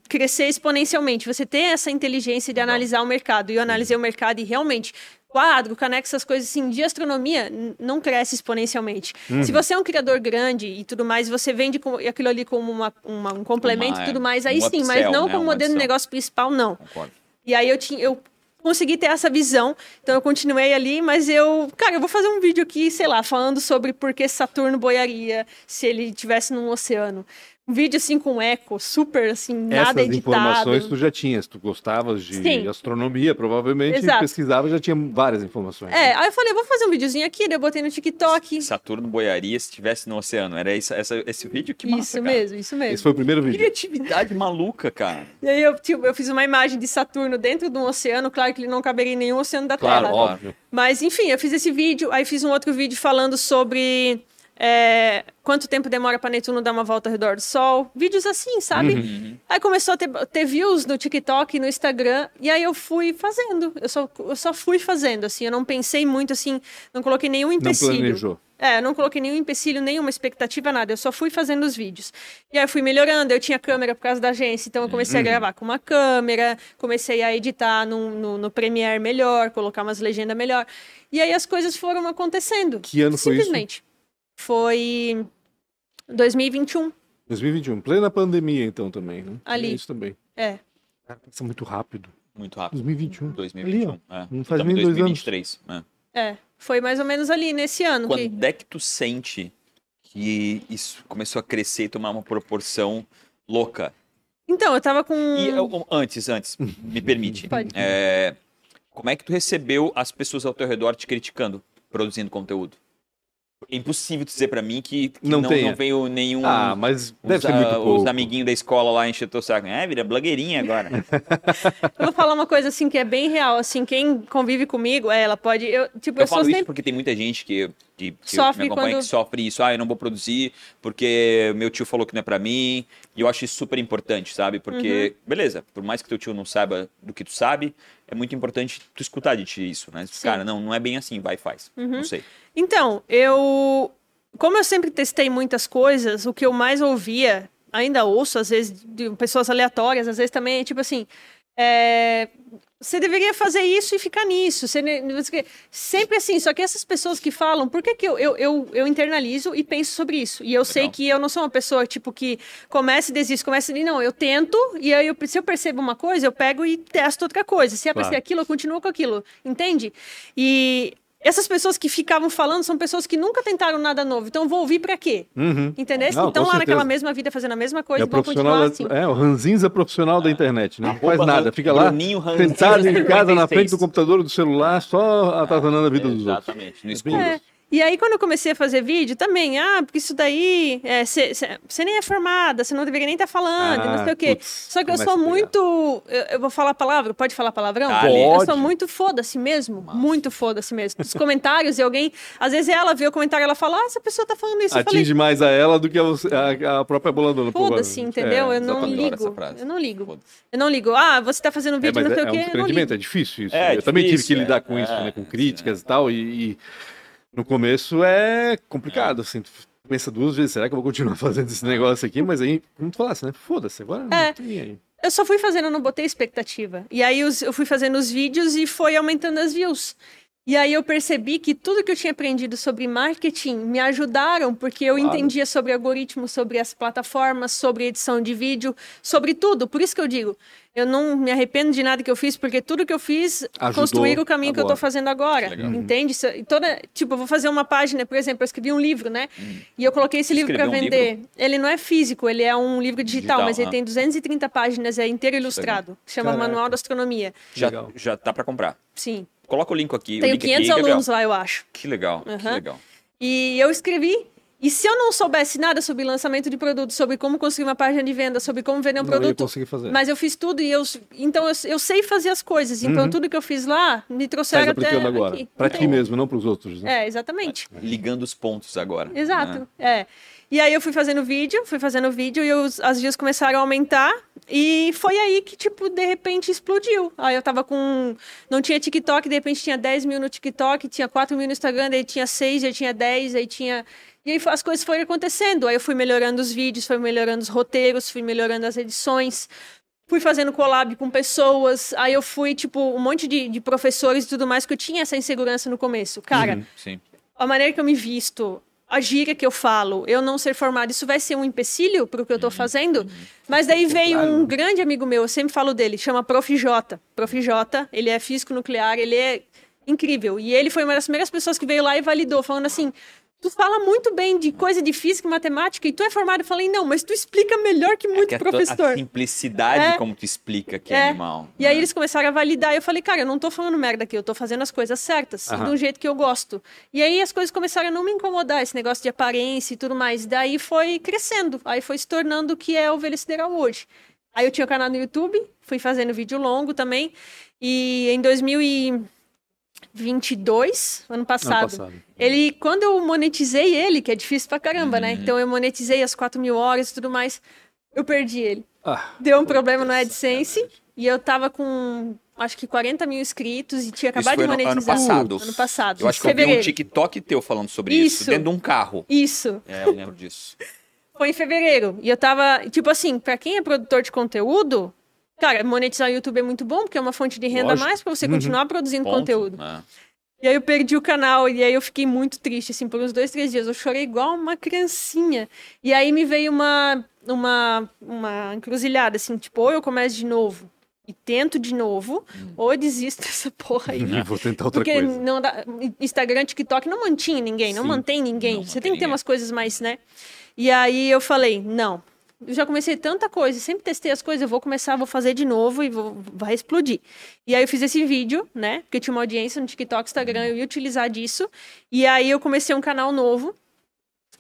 crescer exponencialmente. Você tem essa inteligência de analisar o mercado. E eu analisei o mercado e realmente quadro, caneca, essas coisas assim, de astronomia, não cresce exponencialmente. Se você é um criador grande e tudo mais, você vende com- aquilo ali como uma, uma- um complemento Uma- e tudo mais, um aí sim, mas upsell, não né? como Um modelo de negócio principal, não. Concordo. E aí eu tinha. Eu consegui ter essa visão, então eu continuei ali, mas eu. Cara, eu vou fazer um vídeo aqui, sei lá, falando sobre por que Saturno boiaria se ele estivesse num oceano. Um vídeo assim com eco, super assim, nada Essas informações editado. tu já tinhas, tu gostavas de Sim. astronomia, provavelmente, Exato. e pesquisava já tinha várias informações. É, aí eu falei, vou fazer um videozinho aqui, daí eu botei no TikTok. Saturno boiaria se estivesse no oceano. Era isso, essa, esse vídeo que massa, isso cara. mesmo, isso mesmo. Esse foi o primeiro vídeo. Criatividade maluca, cara. E aí eu, tipo, eu fiz uma imagem de Saturno dentro de um oceano, claro que ele não caberia em nenhum oceano da Claro, Terra. óbvio. Mas, enfim, eu fiz esse vídeo, aí fiz um outro vídeo falando sobre é, quanto tempo demora para Netuno dar uma volta ao redor do Sol. Vídeos assim, sabe? Uhum. Aí começou a ter, ter views no TikTok, no Instagram, e aí eu fui fazendo. Eu só, eu só fui fazendo, assim. Eu não pensei muito, assim, não coloquei nenhum Não empecilho. planejou. É, eu não coloquei nenhum empecilho, nenhuma expectativa, nada. Eu só fui fazendo os vídeos. E aí eu fui melhorando. Eu tinha câmera por causa da agência, então eu comecei a gravar com uma câmera, comecei a editar no, no, no Premiere melhor, colocar umas legendas melhor. E aí as coisas foram acontecendo. Que ano foi isso? Simplesmente. Foi 2021. 2021, plena pandemia então também, né? Ali. É isso também. É. Cara, passa muito rápido. Muito rápido. 2021. 2021. Ali, é. Não faz nem dois 2023. é. É. Foi mais ou menos ali, nesse ano. Que... Quando é que tu sente que isso começou a crescer e tomar uma proporção louca? Então, eu tava com. E eu- antes, antes, me permite. Pode. É, como é que tu recebeu as pessoas ao teu redor te criticando, produzindo conteúdo? É impossível dizer pra mim que, que Não não, não veio nenhum. Ah, mas deve os, ser muito ah, pouco. os amiguinhos da escola lá encher teu saco. É, vira blogueirinha agora. Eu vou falar uma coisa assim que é bem real. Assim, quem convive comigo, é, ela pode. Eu, tipo, eu, Eu sou falo isso sempre. porque tem muita gente que, que, que Sofre me acompanha quando- que sofre isso. Ah, eu não vou produzir porque meu tio falou que não é pra mim. E eu acho isso super importante, sabe? Porque, Uhum. beleza, por mais que teu tio não saiba do que tu sabe, é muito importante tu escutar de ti isso, né? Sim. Cara, não, não é bem assim, vai e faz. Uhum. Não sei. Então, eu. Como eu sempre testei muitas coisas, o que eu mais ouvia, ainda ouço, às vezes, de pessoas aleatórias, às vezes também, é tipo assim. é, Você deveria fazer isso e ficar nisso. Você... Sempre assim, só que essas pessoas que falam, por que, que eu, eu, eu, eu internalizo e penso sobre isso? E eu sei Legal. que eu não sou uma pessoa, tipo, que começa e desiste, começa e não, eu tento, e aí eu, se eu percebo uma coisa, eu pego e testo outra coisa. Se é pra Claro. ser aquilo, eu continuo com aquilo, entende? E essas pessoas que ficavam falando são pessoas que nunca tentaram nada novo. Então, vou ouvir pra quê? Uhum. Entendeu? Não, então, lá naquela certeza. mesma vida, fazendo a mesma coisa, É, profissional, continuar assim. é, o ranzinza profissional da internet, né? não faz Arroba nada, fica lá sentado em casa na 56. frente do computador, do celular, só atazanando a vida dos outros. Exatamente, no escuro. É. E aí, quando eu comecei a fazer vídeo, também, ah, porque isso daí, você nem é formada, você não deveria nem estar falando, e não Ah, sei o quê. putz, Só que eu sou a muito. Eu, eu vou falar palavra, pode falar palavrão? Eu Pode. sou muito foda-se mesmo, muito foda-se mesmo. Os comentários, e alguém, às vezes ela vê o comentário e ela fala, ah, essa pessoa tá falando isso. Eu falei, Atinge mais a ela do que a, a- a própria boladona. foda-se, entendeu? É, eu não ligo. Eu não ligo. Eu não ligo. Ah, você tá fazendo É, vídeo, mas não é, sei é o um quê, eu não ligo. é difícil isso. É, eu também tive difícil, que lidar é, com isso, é, né? Com críticas é. e tal, e no começo é complicado, assim, tu pensa duas vezes, será que eu vou continuar fazendo esse negócio aqui? Mas aí, como tu falasse, né? Foda-se, agora não É. tô nem aí. Eu só fui fazendo, eu não botei expectativa. E aí eu fui fazendo os vídeos e foi aumentando as views. E aí eu percebi que tudo que eu tinha aprendido sobre marketing me ajudaram, porque eu Claro. entendia sobre algoritmos, sobre as plataformas, sobre edição de vídeo, sobre tudo. Por isso que eu digo, eu não me arrependo de nada que eu fiz, porque tudo que eu fiz Ajudou construir o caminho que eu tô agora. fazendo agora. Legal. Entende? E Toda, tipo, eu vou fazer uma página, por exemplo, eu escrevi um livro, né? E eu coloquei esse livro para Escreveu um vender. Ele não é físico, ele é um livro digital, Digital, mas ele ah. tem 230 páginas, é inteiro ilustrado. Chama Caraca. Manual da Astronomia. Já, Legal. já pra comprar. Sim. Coloca o link aqui. o Tenho link 500 aqui, Gabriel. alunos lá, eu acho. Que legal, que Aham. legal. E eu escrevi. E se eu não soubesse nada sobre lançamento de produto, sobre como construir uma página de venda, sobre como vender um Não produto, conseguir fazer. mas eu fiz tudo e eu então eu, eu sei fazer as coisas. Então tudo que eu fiz lá me trouxeram até Uhum. agora. aqui. Pra ti Entende? mesmo, não pros outros. Né? É, exatamente. Ligando os pontos agora. Exato, né? é. E aí eu fui fazendo vídeo, fui fazendo vídeo e os, as views começaram a aumentar. E foi aí que, tipo, de repente explodiu. Aí eu tava com. Não tinha TikTok, de repente tinha 10 mil no TikTok, tinha 4 mil no Instagram, daí tinha 6, aí tinha 10, aí tinha. E aí as coisas foram acontecendo. Aí eu fui melhorando os vídeos, fui melhorando os roteiros, fui melhorando as edições. Fui fazendo collab com pessoas, aí eu fui, tipo, um monte de, de professores e tudo mais, que eu tinha essa insegurança no começo. Cara, Sim. a maneira que eu me visto, a gíria que eu falo, eu não ser formado, isso vai ser um empecilho para o que eu tô fazendo? Mas daí veio um grande amigo meu, eu sempre falo dele, chama Prof. J. Prof. J, ele é físico nuclear, ele é incrível. E ele foi uma das primeiras pessoas que veio lá e validou, falando assim. Tu fala muito bem de coisa de física e matemática e tu é formado. Eu falei, não, mas tu explica melhor que muito Que é to- professor. A simplicidade É. como tu explica que é, É. animal. E aí né? eles começaram a validar. E eu falei, cara, eu não tô falando merda aqui, eu tô fazendo as coisas certas, e Aham. do jeito que eu gosto. E aí as coisas começaram a não me incomodar, esse negócio de aparência e tudo mais. Daí foi crescendo, aí foi se tornando o que é o Velho Sideral hoje. Aí eu tinha um canal no YouTube, fui fazendo vídeo longo também. E em 2022, ano passado, Ano passado. ele, quando eu monetizei ele, que é difícil pra caramba, né? Então eu monetizei as 4 mil horas e tudo mais, eu perdi ele. Ah, Deu um problema no AdSense e eu tava com acho que 40 mil inscritos e tinha Isso acabado foi de no ano monetizar. passado. Ano passado. Eu acho que eu vi um fevereiro. TikTok teu falando sobre isso, Isso. dentro de um carro. Isso. É, eu lembro disso. Foi em fevereiro. E eu tava, tipo assim, pra quem é produtor de conteúdo, cara, monetizar o YouTube é muito bom, porque é uma fonte de renda a Lógico. mais pra você Uhum. continuar produzindo Ponto. conteúdo. É. E aí eu perdi o canal, e aí eu fiquei muito triste, assim, por uns dois, três dias. Eu chorei igual uma criancinha. E aí me veio uma, uma, uma encruzilhada, assim, tipo, ou eu começo de novo e tento de novo, ou eu desisto dessa porra aí. e vou tentar outra Porque coisa. não dá, Instagram, TikTok não mantinha ninguém, não Sim. mantém ninguém. Não Você mantém tem que ter ninguém. umas coisas mais, né? E aí eu falei, não. Já comecei tanta coisa, sempre testei as coisas, eu vou começar, vou fazer de novo e vou, vai explodir. E aí eu fiz esse vídeo, né? Porque tinha uma audiência no TikTok, Instagram, eu ia utilizar disso. E aí eu comecei um canal novo.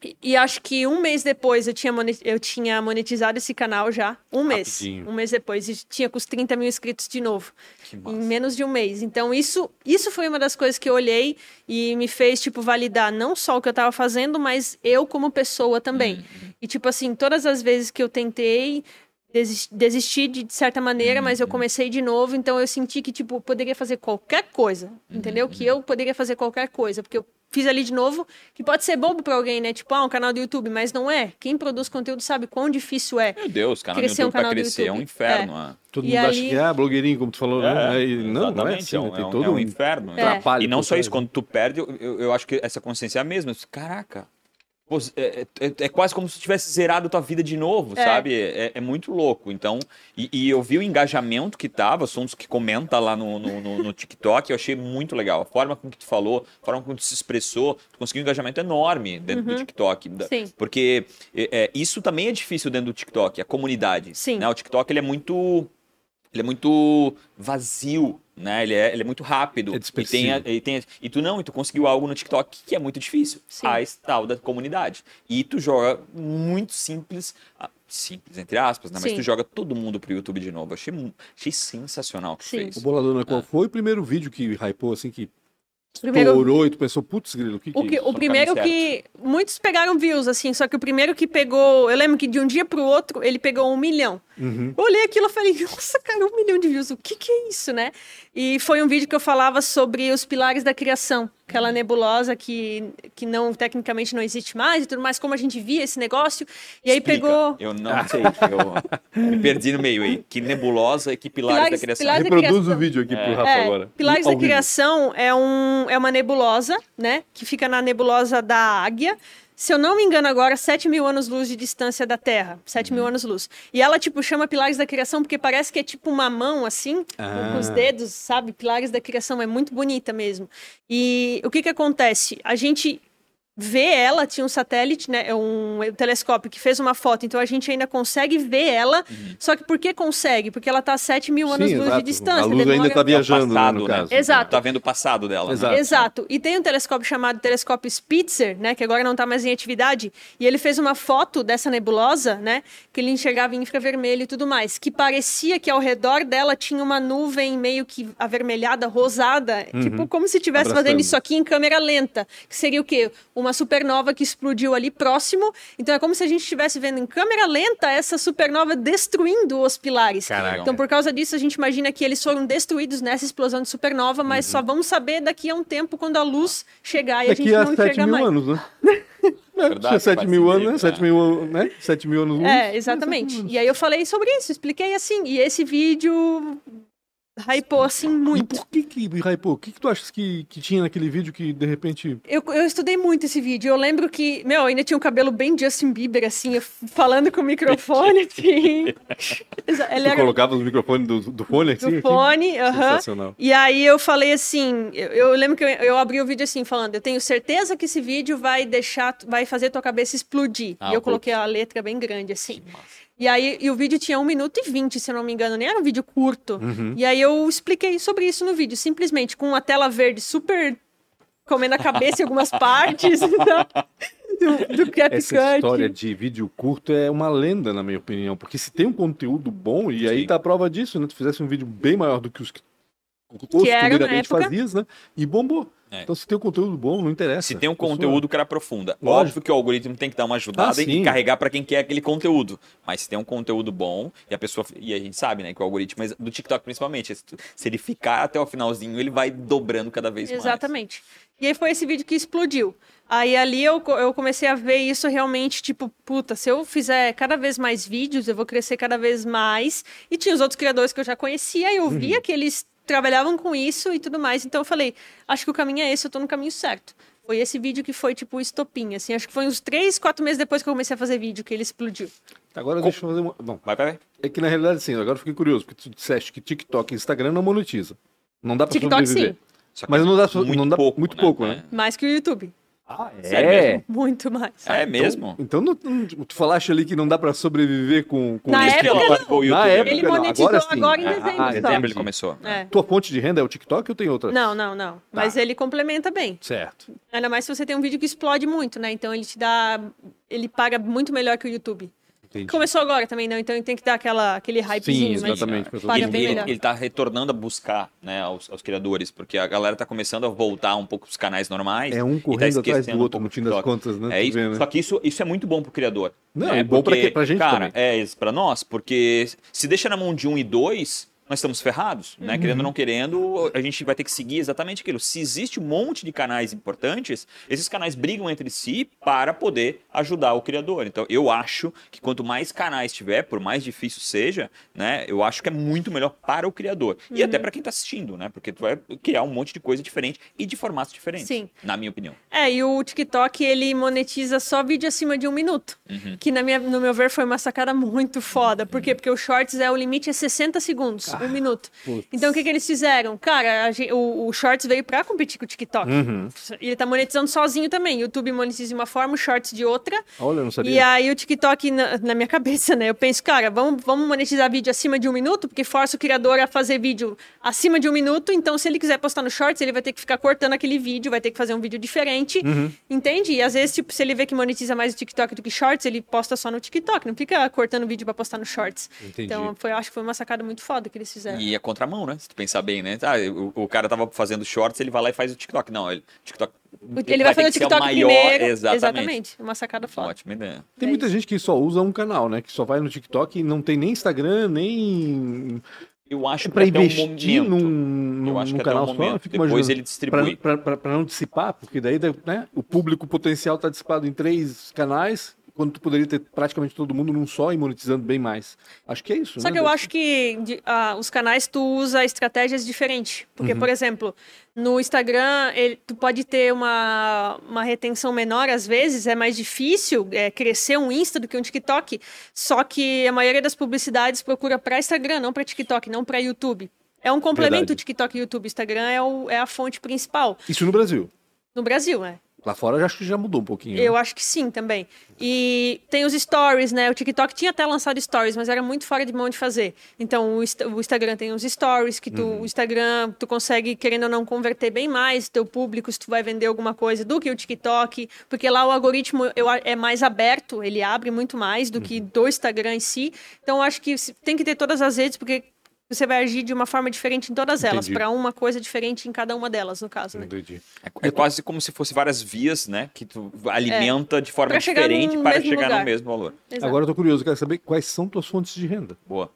E, e acho que um mês depois eu tinha, eu tinha monetizado esse canal já. Um mês. Rapidinho. Um mês depois. E tinha com os 30 mil inscritos de novo Que em menos de um mês. Então, isso, isso foi uma das coisas que eu olhei e me fez, tipo, validar não só o que eu tava fazendo, mas eu como pessoa também. E, tipo assim, todas as vezes que eu tentei desis- desistir de, de certa maneira, mas eu comecei de novo, então eu senti que, tipo, poderia fazer qualquer coisa, entendeu? Que eu poderia fazer qualquer coisa, porque eu fiz ali de novo, que pode ser bobo pra alguém, né? Tipo, ah, um canal do YouTube, mas não é. Quem produz conteúdo sabe quão difícil é. Meu Deus, canal Crescer um YouTube pra canal do crescer é um YouTube. inferno. é. Todo E mundo acha aí- que é blogueirinho, como tu falou, né? Aí, não, não é assim, é um, né? é Tem um- todo é um um inferno. né? trabalho E não só isso, quando tu perde, eu, eu, eu acho que essa consciência é a mesma. Caraca, Pô, É, é- é quase como se tivesse zerado tua vida de novo, É. sabe? É, é muito louco. Então, e, e eu vi o engajamento que tava, sou um dos que comenta lá no, no, no- no TikTok, eu achei muito legal. A forma com que tu falou, a forma com que tu se expressou, tu conseguiu um engajamento enorme dentro do TikTok. Uhum. Sim. Porque é, é, isso também é difícil dentro do TikTok, a comunidade. Sim. né? O TikTok ele é muito. Ele é muito vazio, né? Ele é, ele é muito rápido. É e, tem a- e, tem a- e tu não, e tu conseguiu algo no TikTok que é muito difícil. Sim. A tal da comunidade. E tu joga muito simples, ah, simples entre aspas, né? Mas Sim. tu joga todo mundo pro YouTube de novo. Achei, achei sensacional o que Sim. fez. O Boladona, qual foi o primeiro vídeo que hypou, assim, que Primeiro, estourou e tu pensou, putz, grilo, o que que o, é que, isso? o primeiro que. Muitos pegaram views, assim, só que o primeiro que pegou. Eu lembro que de um dia pro outro ele pegou um milhão. Uhum. Eu olhei aquilo e falei, nossa, cara, um milhão de views, o que que é isso, né? E foi um vídeo que eu falava sobre os pilares da criação, aquela nebulosa que, que não, tecnicamente não existe mais e tudo mais, como a gente via esse negócio. E aí Explica. pegou... Eu não sei. Eu me perdi no meio aí. Que nebulosa e que pilares, Pilares- da criação. pilares- Reproduz criação. o vídeo aqui pro É. Rafa É, agora. Pilares Ao da. Criação é, um, é uma nebulosa, né? Que fica na nebulosa da Águia. Se eu não me engano agora, 7 mil anos-luz de distância da Terra. 7 Uhum. mil anos-luz. E ela, tipo, chama Pilares da Criação porque parece que é tipo uma mão, assim, com- com os Ah. dedos, sabe? Pilares da Criação. É muito bonita mesmo. E o que que acontece? A gente vê ela, tinha um satélite, né, um telescópio que fez uma foto, então a gente ainda consegue ver ela, só que por que consegue? Porque ela tá a 7 mil Sim, anos-luz de exato. distância. A luz ainda demora- tá viajando, né, passado, no né? caso. Exato. Tá vendo o passado dela. né? Exato. Exato. E tem um telescópio chamado telescópio Spitzer, né, que agora não está mais em atividade, e ele fez uma foto dessa nebulosa, né, que ele enxergava em infravermelho e tudo mais, que parecia que ao redor dela tinha uma nuvem meio que avermelhada, rosada, tipo como se estivesse fazendo isso aqui em câmera lenta, que seria o quê? Uma supernova que explodiu ali próximo. Então é como se a gente estivesse vendo em câmera lenta essa supernova destruindo os pilares. Caraca. Então por causa disso a gente imagina que eles foram destruídos nessa explosão de supernova, mas só vamos saber daqui a um tempo quando a luz chegar e a gente Daqui a não 7 enxerga mil mais. anos, né? Verdade, é, 7 faz mil anos, né? sentido, 7 né? mil, né? 7 mil anos. É, exatamente. E aí eu falei sobre isso, expliquei assim. E esse vídeo hypou assim E muito. por que que hypou? O que que tu achas que, que tinha naquele vídeo que, de repente... Eu, eu estudei muito esse vídeo. Eu lembro que, meu, eu ainda tinha um cabelo bem Justin Bieber, assim, falando com o microfone, assim. Ele era colocava os microfones do, do fone assim? do fone, aham. Sensacional. E aí eu falei assim, eu, eu lembro que eu, eu abri o vídeo assim, falando, eu tenho certeza que esse vídeo vai deixar, vai fazer tua cabeça explodir. Ah, e eu putz. coloquei a letra bem grande, assim. E aí e o vídeo tinha 1 minuto e 20, se eu não me engano, nem era um vídeo curto. Uhum. E aí eu expliquei sobre isso no vídeo, simplesmente com uma tela verde super comendo a cabeça em algumas partes. do, do CapCut. Essa história de vídeo curto é uma lenda, na minha opinião. Porque se tem um conteúdo bom, e aí Sim. tá a prova disso, né? Tu fizesse um vídeo bem maior do que os que Que época. fazias, né? E bombou. É. Então se tem um conteúdo bom, não interessa. Se tem um conteúdo, o cara aprofunda. Lógico. Óbvio que o algoritmo tem que dar uma ajudada Ah, e carregar para quem quer aquele conteúdo. Mas se tem um conteúdo bom e a pessoa. E a gente sabe, né, que o algoritmo, mas do TikTok principalmente, se ele ficar até o finalzinho, ele vai dobrando cada vez mais. Exatamente. E aí foi esse vídeo que explodiu. Aí ali eu, eu comecei a ver isso realmente, tipo, puta, se eu fizer cada vez mais vídeos, eu vou crescer cada vez mais. E tinha os outros criadores que eu já conhecia, e eu Uhum. via que eles trabalhavam com isso e tudo mais. Então eu falei, acho que o caminho é esse, eu tô no caminho certo. Foi esse vídeo que foi, tipo, o estopim, assim. Acho que foi uns três, quatro meses depois que eu comecei a fazer vídeo que ele explodiu. Agora deixa eu fazer uma. Bom, Vai, vai, é que na realidade, sim, agora eu fiquei curioso, porque tu disseste que TikTok e Instagram não monetiza. Não dá pra TikTok, sobreviver. sim. Mas não dá, muito não dá pouco, muito né? pouco, né? Mais que o YouTube. Ah, Sério mesmo? Muito mais. É mesmo? Então, não- não- tu falaste ali que não dá pra sobreviver com, com Na isso que época, ela não. o Na YouTube. época, Ele não, monetizou agora sim. agora, em Ah, dezembro Em só. dezembro ele começou. É. Tua fonte de renda é o TikTok ou tem outra? Não, não, não. Mas ele complementa bem. Certo. Ainda mais se você tem um vídeo que explode muito, né? Então ele te dá. Ele paga muito melhor que o YouTube. Entendi. Começou agora também, não? Então ele tem que dar aquela, aquele hypezinho. Sim, mas exatamente. paga ele, ele, ele tá retornando a buscar né, aos, aos criadores, porque a galera tá começando a voltar um pouco pros canais normais. É um e tá correndo atrás esquecendo do um outro, pouco no fim das contas, né? É isso. vê, né? Só que isso, isso é muito bom pro criador. Não, né? é bom pra Porque, quê? Pra gente cara, também. É, isso pra nós, porque se deixa na mão de um e dois, nós estamos ferrados, né? Querendo ou não querendo, a gente vai ter que seguir exatamente aquilo. Se existe um monte de canais importantes, esses canais brigam entre si para poder ajudar o criador. Então, eu acho que quanto mais canais tiver, por mais difícil seja, né? Eu acho que é muito melhor para o criador. E até para quem está assistindo, né? Porque tu vai criar um monte de coisa diferente e de formatos diferentes. Sim. Na minha opinião. É, e o TikTok, ele monetiza só vídeo acima de um minuto. Uhum. Que, na minha, no meu ver, foi uma sacada muito foda. Por quê? Porque o Shorts é o limite é 60 segundos, um minuto. putz. Então, o que, que eles fizeram? Cara, a gen- o, o Shorts veio pra competir com o TikTok. E ele tá monetizando sozinho também. YouTube monetiza de uma forma, o Shorts de outra. Olha, eu não sabia. E aí o TikTok, na, na minha cabeça, né? Eu penso, cara, vamos, vamos monetizar vídeo acima de um minuto, porque força o criador a fazer vídeo acima de um minuto. Então, se ele quiser postar no Shorts, ele vai ter que ficar cortando aquele vídeo, vai ter que fazer um vídeo diferente. Uhum. Entende? E às vezes, tipo, se ele vê que monetiza mais o TikTok do que Shorts, ele posta só no TikTok, não fica cortando vídeo pra postar no Shorts. Entendi. Então, foi, acho que foi uma sacada muito foda que eles fizeram. E é contramão, né? Se tu pensar bem, né? Ah, o, o cara tava fazendo shorts, ele vai lá e faz o TikTok. Não, ele, TikTok. Ele vai fazer o TikTok maior, primeiro. Exatamente. Uma sacada foda. Ótima ideia. Tem É muita gente que só usa um canal, né? Que só vai no TikTok e não tem nem Instagram, nem. Eu acho É até um investir momento. num, num, canal um só. fico Depois imaginando. ele distribui. Pra não dissipar, porque daí né, o público potencial está dissipado em três canais, quando tu poderia ter praticamente todo mundo num só e monetizando bem mais. Acho que é isso, Só né? que eu acho que de- ah, os canais tu usa estratégias diferentes. Porque, Uhum. por exemplo, no Instagram, ele- tu pode ter uma, uma retenção menor às vezes, é mais difícil é, crescer um Insta do que um TikTok. Só que a maioria das publicidades procura para Instagram, não para TikTok, não para YouTube. É um complemento Verdade. TikTok e YouTube. Instagram é, o- é a fonte principal. Isso no Brasil. No Brasil, né? Lá fora eu acho que já mudou um pouquinho. Eu acho que sim também. E tem os stories, né? O TikTok tinha até lançado stories, mas era muito fora de mão de fazer. Então o, o Instagram tem os stories, que tu, o Instagram tu consegue, querendo ou não, converter bem mais teu público se tu vai vender alguma coisa do que o TikTok, porque lá o algoritmo eu, é mais aberto, ele abre muito mais do que do Instagram em si. Então eu acho que tem que ter todas as redes, porque você vai agir de uma forma diferente em todas elas, Entendi. para uma coisa diferente em cada uma delas, no caso, né? Entendi. É, é quase como se fosse várias vias, né? Que tu alimenta de forma diferente para chegar lugar. no mesmo valor. Exato. Agora eu tô curioso, quero saber quais são tuas fontes de renda. Boa.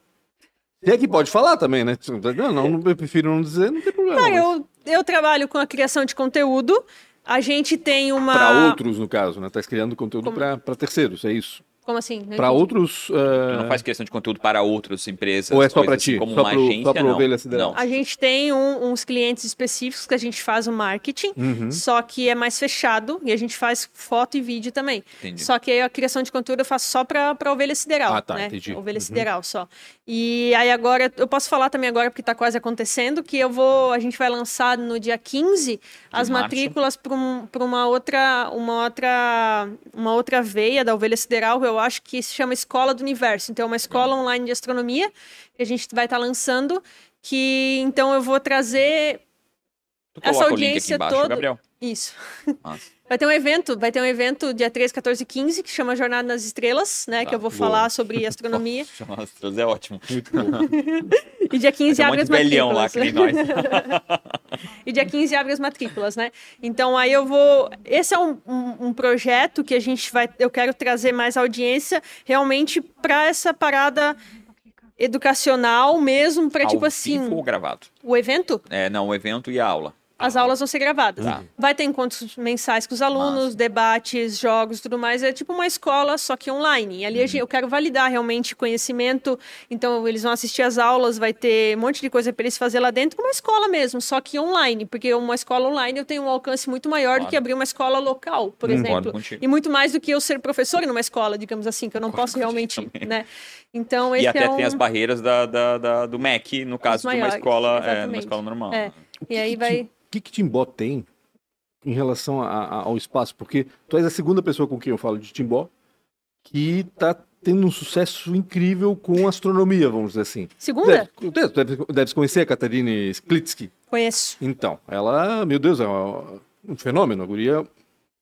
Se é que pode falar também, né? Não, não, eu prefiro não dizer, não tem problema. Mas- eu, eu trabalho com a criação de conteúdo. A gente tem uma. Pra outros, no caso, né? Tá criando conteúdo Como- pra terceiros, é isso. Como assim? Entendi. outros. Tu eh, não faz criação de conteúdo para outras empresas. Ou é só coisas pra assim, ti? Como Só uma pro- só agência, pro não. Ovelha Sideral? Não. A gente tem um- uns clientes específicos que a gente faz o marketing, Uhum. só que é mais fechado e a gente faz foto e vídeo também. Entendi. Só que aí a criação de conteúdo eu faço só para ovelha sideral. Ah, tá, né? entendi. Ovelha Uhum. sideral só. E aí agora, eu posso falar também agora, porque está quase acontecendo, que eu vou. A gente vai lançar no dia 15 as março. matrículas para um, uma outra. Uma outra. Uma outra veia da ovelha sideral, eu acho que se chama Escola do Universo. Então, é uma escola online de astronomia que a gente vai estar lançando. Que então eu vou trazer Tu essa coloca o link aqui audiência embaixo, toda- Gabriel. isso. Massa. Vai ter um evento, vai ter um evento dia 13, 14 e 15, que chama Jornada nas Estrelas, né? que Ah, eu vou boa. falar sobre astronomia. Nossa, é ótimo. Muito bom. E dia 15 Tem um abre monte as velhão lá, matrículas. que nem nós. E dia 15 abre as matrículas, né? Então aí eu vou. Esse é um, um, um projeto que a gente vai. Eu quero trazer mais audiência realmente para essa parada educacional mesmo, para tipo assim. ou gravado? O evento, É, não, o evento e a aula. As aulas vão ser gravadas. Tá. Vai ter encontros mensais com os alunos, Massa. debates, jogos e tudo mais. É tipo uma escola, só que online. E ali Uhum. eu quero validar realmente conhecimento. Então, eles vão assistir as aulas, vai ter um monte de coisa para eles fazer lá dentro, como uma escola mesmo, só que online. Porque uma escola online eu tenho um alcance muito maior do Claro. que abrir uma escola local, por Concordo exemplo. contigo. E muito mais do que eu ser professor numa escola, digamos assim, que eu não posso realmente, né? Então, esse E até é um... tem as barreiras da, da- da- do MEC, no caso de uma maiores, escola, é, numa escola normal. É. E aí que vai... Que, que Timbó tem em relação a- a- ao espaço? Porque tu és a segunda pessoa com quem eu falo de Timbó que tá tendo um sucesso incrível com astronomia, vamos dizer assim. Segunda? Deve, deve, deve conhecer a Katarine Sklitsky. Conheço. Então, ela, meu Deus, é um fenômeno. A guria.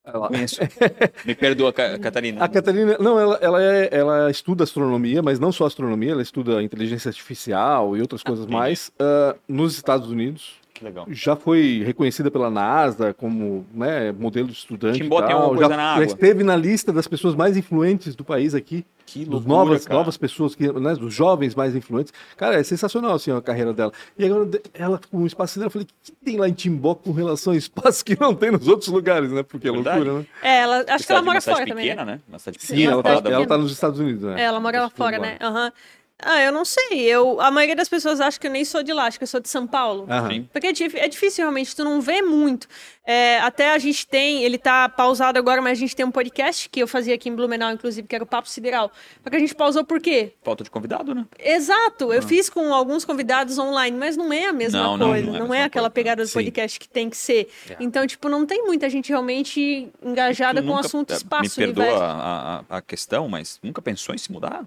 Ela, Conheço. Me perdoa, Ca- Catarina. a Catarina, não, ela, ela, é- ela estuda astronomia, mas não só astronomia, ela estuda inteligência artificial e outras coisas entendi. mais ah, nos Estados Unidos. Que legal. já foi reconhecida pela NASA como né, modelo de estudante. Timbó tem alguma coisa já, na já água. esteve na lista das pessoas mais influentes do país aqui. Que Dos loucura, novas, cara. novas pessoas, que, né, dos jovens mais influentes. Cara, é sensacional assim, a carreira dela. E agora de- ela com o espaço dela, eu falei, o que tem lá em Timbó com relação ao espaço que não tem nos outros lugares, né? Porque é Verdade. loucura, né? É, ela, acho que ela mora uma cidade fora também. pequena, Né? né? Sim, ela, tá, ela pequena. tá nos Estados Unidos, né? É, ela mora lá fora, né? Aham. Ah, eu não sei. Eu, a maioria das pessoas acha que eu nem sou de lá, acho que eu sou de São Paulo. Aham. Sim. Porque é, é difícil realmente, tu não vê muito. É, até a gente tem, ele tá pausado agora, mas a gente tem um podcast que eu fazia aqui em Blumenau, inclusive, que era o Papo Sideral. Só que a gente pausou por quê? Falta de convidado, né? Exato, eu fiz com alguns convidados online, mas não é a mesma Não, não, coisa, não não é a é, mesma aquela coisa. pegada do Sim. podcast que tem que ser. É. Então, tipo, não tem muita gente realmente engajada com o assunto eh, espaço, Me perdoa universo. a, a, a questão, mas nunca pensou em se mudar?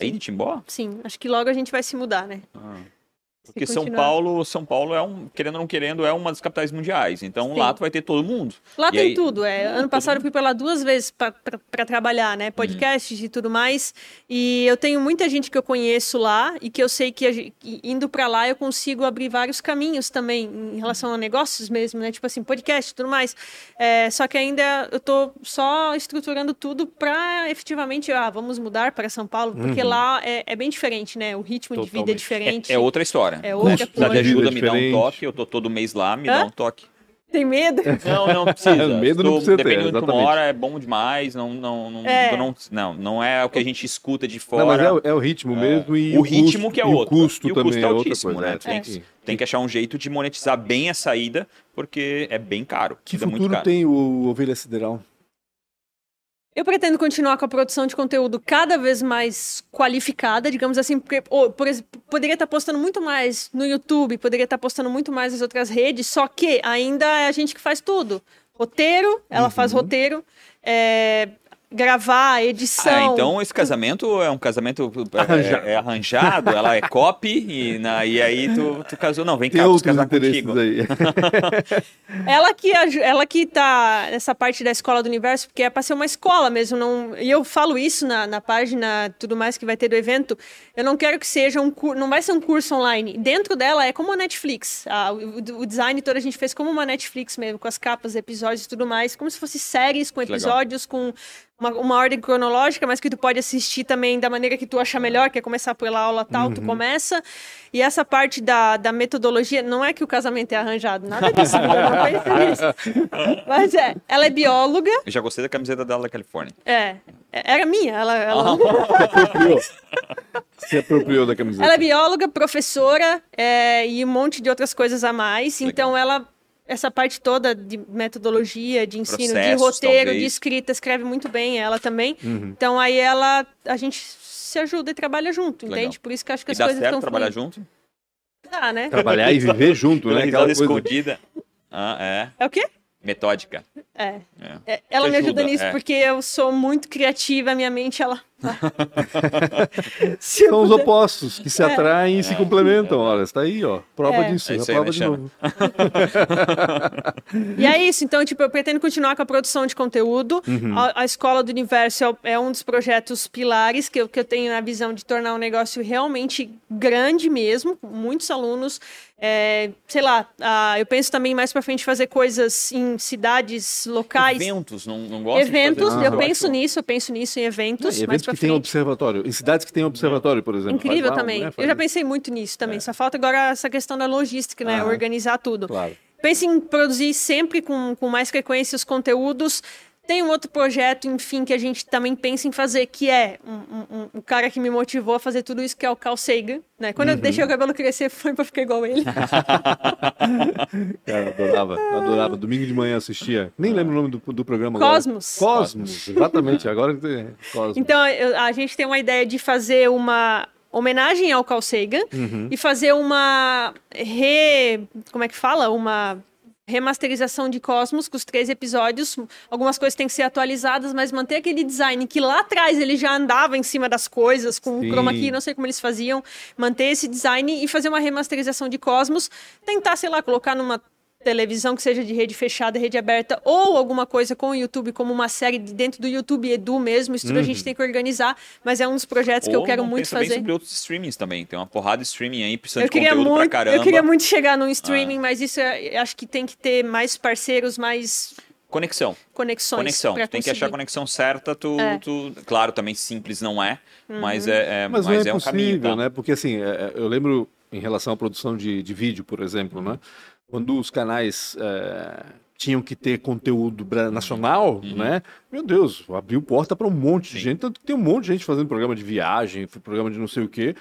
Aí de Timbó? Sim, acho que logo a gente vai se mudar, né? Se Porque São. Paulo, São Paulo é um, querendo ou não querendo, é uma das capitais mundiais. Então Sim. lá tu vai ter todo mundo. Lá E tem aí- tudo, é. Ano passado eu fui pra lá duas vezes para trabalhar, né? Podcasts e tudo mais. E eu tenho muita gente que eu conheço lá e que eu sei que, indo para lá eu consigo abrir vários caminhos também em relação a negócios mesmo, né? Tipo assim, podcast e tudo mais. É, só que ainda eu tô só estruturando tudo para efetivamente, ah, vamos mudar para São Paulo, porque lá é, é bem diferente, né? O ritmo de vida é Totalmente. diferente. É, é outra história. É outra Custo coisa. de ajuda, me dá um toque. Eu tô todo mês lá, me Hã? dá um toque. Tem medo? Não, não precisa. Medo não Tô- precisa ter, Dependendo tu exatamente. mora, é bom demais. Não, não, não, É. não, não, não é o que a gente escuta de fora. Não, mas é, o- é o ritmo mesmo e O o, ritmo custo, que é e outro. o custo E o também custo é é outra altíssimo, coisa. né? é, Tem, que- tem que achar um jeito de monetizar bem a saída, porque é bem caro. Que é muito futuro caro. tem o Ovelha Sideral? Eu pretendo continuar com a produção de conteúdo cada vez mais qualificada, digamos assim, porque ô, por poderia estar postando muito mais no YouTube, poderia estar postando muito mais nas outras redes, só que ainda é a gente que faz tudo. Roteiro, ela faz Uhum. roteiro, é, gravar, edição. Ah, então esse casamento é um casamento é- Arranjado. É, é arranjado, ela é copy, e, na, e aí tu, tu casou. Não, vem cá, Tem casar contigo. aí. Ela que, ela que tá nessa parte da escola do universo, porque é para ser uma escola mesmo. Não, e eu falo isso na, na página, tudo mais que vai ter do evento. Eu não quero que seja um curso, não vai ser um curso online. Dentro dela é como a Netflix. A- o, o design todo a gente fez como uma Netflix mesmo, com as capas, episódios e tudo mais, como se fosse séries com episódios, com uma, uma ordem cronológica, mas que tu pode assistir também da maneira que tu achar melhor, quer começar pela aula tal, tu começa. E essa parte da, da metodologia, não é que o casamento é arranjado, nada disso. Mas é, ela é bióloga, Eu já gostei da camiseta dela da Califórnia. é, é- era minha, ela, ela, apropriou. Se apropriou da camiseta. ela é bióloga, professora é, e um monte de outras coisas a mais. Então ela essa parte toda de metodologia, de ensino, de Processos, roteiro, talvez. de escrita, escreve muito bem, ela também. Uhum. Então aí ela, a gente se ajuda e trabalha junto, Legal. entende? Por isso que eu acho que E as dá coisas certo estão trabalhar fluindo. junto? Dá, né? Trabalhar e viver junto, né? Aquela coisa. escondida. Ah, é. É o quê? Metódica. É. É. É, ela Te me ajuda ajuda, nisso é. porque eu sou muito criativa, minha mente ela. São os opostos que se atraem e se complementam. Olha, está aí, ó. Prova É. disso. É É aí, prova de Xana? novo. E é isso, então, tipo, eu pretendo continuar com a produção de conteúdo. Uhum. A, a Escola do Universo é, é um dos projetos pilares que eu, que eu tenho na visão de tornar um negócio realmente grande mesmo, com muitos alunos. É, sei lá, ah, eu penso também mais pra frente fazer coisas em cidades locais. Eventos, não, não gosto Eventos, de fazer eu penso nisso, eu penso nisso em eventos. Mais eventos que tem observatório. Em cidades que tem observatório, por exemplo. Incrível Faz lá, também. né? Eu já pensei muito nisso também. Só falta agora essa questão da logística, né? Aham. Organizar tudo. Claro. Penso em produzir sempre com, com mais frequência os conteúdos. Tem um outro projeto, enfim, que a gente também pensa em fazer, que é um, um- um- o cara que me motivou a fazer tudo isso, que é o Carl Sagan. Né? Quando Uhum. eu deixei o cabelo crescer, foi pra ficar igual ele. Cara, adorava. Adorava. Domingo de manhã assistia. Nem lembro o nome do, do programa agora. Cosmos. Cosmos, exatamente. Agora Cosmos. Então, eu- a gente tem uma ideia de fazer uma homenagem ao Carl Sagan Uhum. e fazer uma re... como é que fala? Uma remasterização de Cosmos com os três episódios. Algumas coisas têm que ser atualizadas, mas manter aquele design que lá atrás ele já andava em cima das coisas, com Sim. o chroma key, não sei como eles faziam. Manter esse design e fazer uma remasterização de Cosmos. Tentar, sei lá, colocar numa televisão que seja de rede fechada, rede aberta, ou alguma coisa com o YouTube, como uma série de dentro do YouTube Edu mesmo. Isso tudo a gente tem que organizar, mas é um dos projetos que eu Ou quero muito pensa bem fazer. sobre outros streamings também. Tem uma porrada de streaming aí, precisando Eu de conteúdo muito, pra caramba. eu queria muito chegar no streaming, mas isso é- acho que tem que ter mais parceiros, mais Conexão. conexões. Conexão. Tem que achar a conseguir. conexão certa. Tu, É. Uhum. tu- Claro, também simples não é, mas é, é- Mas, mas não é, é um caminho. possível, Tá? né? Porque assim, é, é, eu lembro em relação à produção de, de vídeo, por exemplo, né? Quando os canais é, tinham que ter conteúdo bra- nacional, né? Meu Deus, abriu porta para um monte de Uhum. Sim. gente. Tanto que tem um monte de gente fazendo programa de viagem, programa de não sei o quê.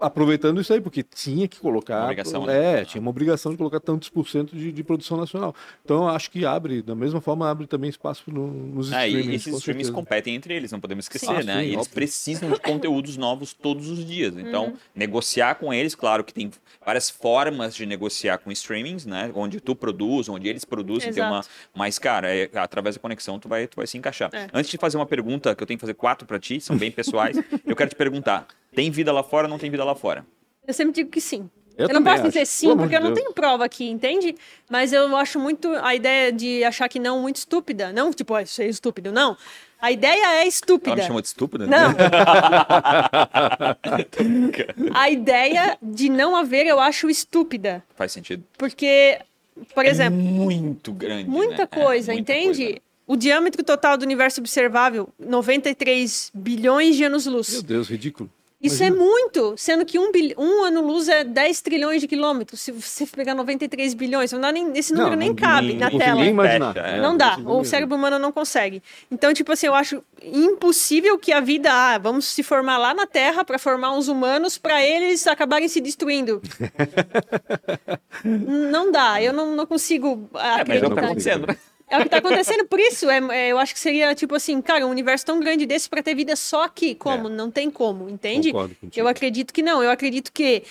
Aproveitando isso aí, porque tinha que colocar. Uma obrigação, é, né? tinha uma obrigação de colocar tantos por cento de, de produção nacional. Então, eu acho que abre, da mesma forma, abre também espaço no, nos É, streamings. e esses com streamings certeza. competem entre eles, não podemos esquecer, Sim. Ah, né? sim, e eles óbvio. precisam de conteúdos novos todos os dias. Então, Uhum. negociar com eles, claro que tem várias formas de negociar com streamings, né? Onde tu produz, onde eles produzem, tem uma. Mas, cara, é, através da conexão tu vai, tu vai se encaixar. É. Antes de fazer uma pergunta, que eu tenho que fazer quatro pra ti, são bem pessoais, eu quero te perguntar: tem vida lá fora ou não tem vida lá fora? Eu sempre digo que sim. Eu Eu, não posso acho. dizer sim, Pelo porque eu não Deus. tenho prova aqui, entende? Mas eu acho muito a ideia de achar que não muito estúpida. Não, tipo, ah, isso é estúpido. Não. A ideia é Ela estúpida. me chamou de estúpida? Não. a ideia de não haver eu acho estúpida. Faz sentido. Porque, por exemplo, É muito grande. muita né? É, coisa, muita entende? coisa. O diâmetro total do universo observável, 93 bilhões de anos-luz. Meu Deus, ridículo. Isso é muito, sendo que um, bil- um ano-luz é 10 trilhões de quilômetros. Se você pegar 93 bilhões, não dá nem, esse número Não, nem não- cabe nem- na não tela. nem imaginar. Fecha, é. É, Não não dá, o cérebro humano não consegue. Então, tipo assim, eu acho impossível que a vida, ah, vamos se formar lá na Terra para formar uns humanos para eles acabarem se destruindo. não dá, eu não, não consigo É, mas é o que acreditar. tá acontecendo, né? É o que tá acontecendo, por isso, é, é, eu acho que seria tipo assim, cara, um universo tão grande desse para ter vida só aqui. Como? É. Não tem como, entende? Eu acredito que não. Eu acredito que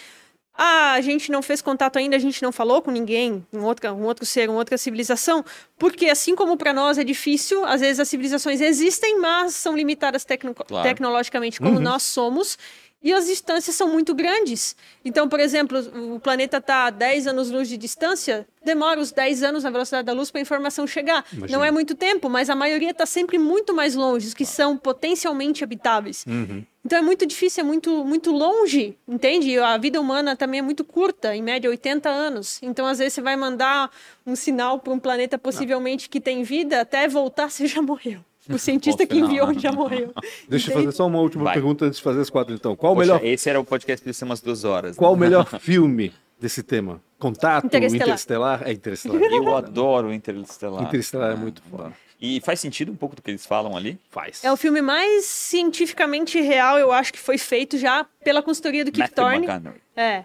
ah, a gente não fez contato ainda, a gente não falou com ninguém, um outro, um outro ser, uma outra civilização, porque assim como para nós é difícil, às vezes as civilizações existem, mas são limitadas tecno Claro. tecnologicamente como nós somos. E as distâncias são muito grandes. Então, por exemplo, o planeta está a 10 anos-luz de distância, demora os 10 anos na velocidade da luz para a informação chegar. Imagina. Não é muito tempo, mas a maioria está sempre muito mais longe, os que são potencialmente habitáveis. Então é muito difícil, é muito, muito longe, entende? A vida humana também é muito curta, em média 80 anos. Então, às vezes, você vai mandar um sinal para um planeta possivelmente que tem vida, até voltar você já morreu. O cientista que enviou já morreu. Deixa eu fazer só uma última Vai. pergunta antes de fazer as quatro, então. Qual o Poxa, melhor, esse era o podcast de ser umas duas horas. qual o né? melhor filme desse tema? Contato? Interestelar. Interestelar? É Interestelar. Eu adoro Interestelar. Interestelar é Ah, muito foda. E faz sentido um pouco do que eles falam ali? Faz. É o filme mais cientificamente real, eu acho que foi feito já pela consultoria do Kip Thorne. É.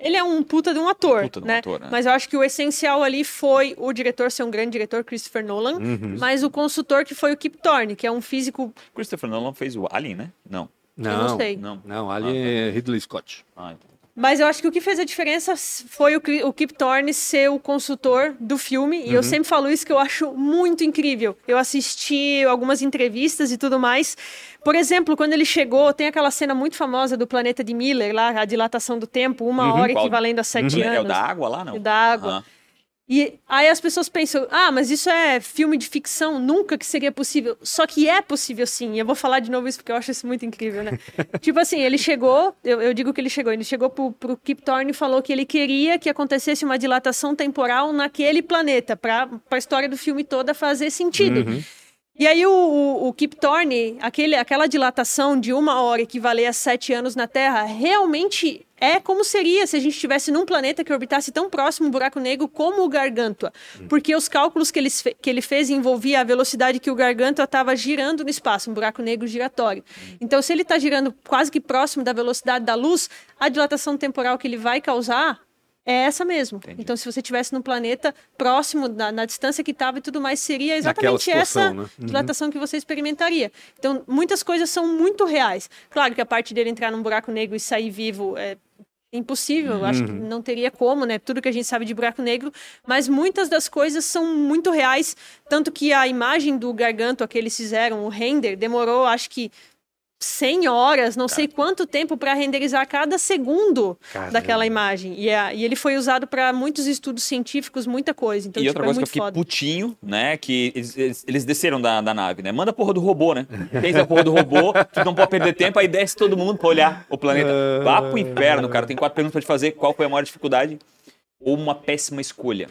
Ele é um puta de um ator, Puta de um né? ator, né? Mas eu acho que o essencial ali foi o diretor ser um grande diretor, Christopher Nolan, Uhum. mas o consultor que foi o Kip Thorne, que é um físico... Christopher Nolan fez o Alien, né? Não. Não, não sei. Não. Não, ali Ah, tá. é Ridley Scott. Ah, então. Mas eu acho que o que fez a diferença foi o, o Kip Thorne ser o consultor do filme, e Uhum. eu sempre falo isso que eu acho muito incrível. Eu assisti algumas entrevistas e tudo mais. Por exemplo, quando ele chegou, tem aquela cena muito famosa do planeta de Miller, lá, a dilatação do tempo, uma hora Uhum. Qual? equivalendo a sete anos. É o da água lá, não? O da água. Aham. E aí as pessoas pensam, ah, mas isso é filme de ficção, nunca que seria possível. Só que é possível sim. Eu vou falar de novo isso porque eu acho isso muito incrível, né? tipo assim, ele chegou, eu, eu digo que ele chegou, ele chegou pro, pro Kip Thorne e falou que ele queria que acontecesse uma dilatação temporal naquele planeta, pra, pra história do filme toda fazer sentido. E aí o, o, o Kip Thorne, aquele, aquela dilatação de uma hora equivaler a sete anos na Terra, realmente é como seria se a gente estivesse num planeta que orbitasse tão próximo um buraco negro como o Gargantua. Porque os cálculos que ele, que ele fez envolvia a velocidade que o Gargantua estava girando no espaço, um buraco negro giratório. Então, se ele está girando quase que próximo da velocidade da luz, a dilatação temporal que ele vai causar é essa mesmo. Entendi. Então, se você estivesse num planeta próximo, na, na distância que estava e tudo mais, seria exatamente essa né? Uhum. dilatação que você experimentaria. Então, muitas coisas são muito reais. Claro que a parte dele entrar num buraco negro e sair vivo é impossível, eu acho que Uhum. não teria como, né? Tudo que a gente sabe de buraco negro, mas muitas das coisas são muito reais, tanto que a imagem do garganto que eles fizeram, o render, demorou, acho que 100 horas, não sei quanto tempo para renderizar cada segundo Caramba. daquela imagem. E, a- e ele foi usado para muitos estudos científicos, muita coisa. Então, e tipo, outra é coisa que eu fiquei foda. putinho, né? Que eles, eles- eles desceram da, da nave, né? Manda a porra do robô, né? Fez a porra do robô, tu não pode perder tempo, aí desce todo mundo pra olhar o planeta. Vá pro inferno, cara. Tem quatro perguntas pra te fazer. Qual foi a maior dificuldade? Ou uma péssima escolha?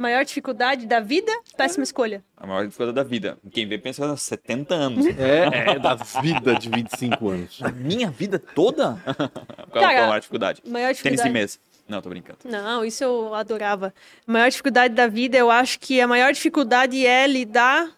Maior dificuldade da vida, péssima escolha. A maior dificuldade da vida. Quem vê pensa 70 anos. É, é da vida de 25 anos. A minha vida toda? Qual Cara, a maior dificuldade? Maior Tênis dificuldade. de mesa. Não, tô brincando. Não, isso eu adorava. A maior dificuldade da vida, eu acho que a maior dificuldade é lidar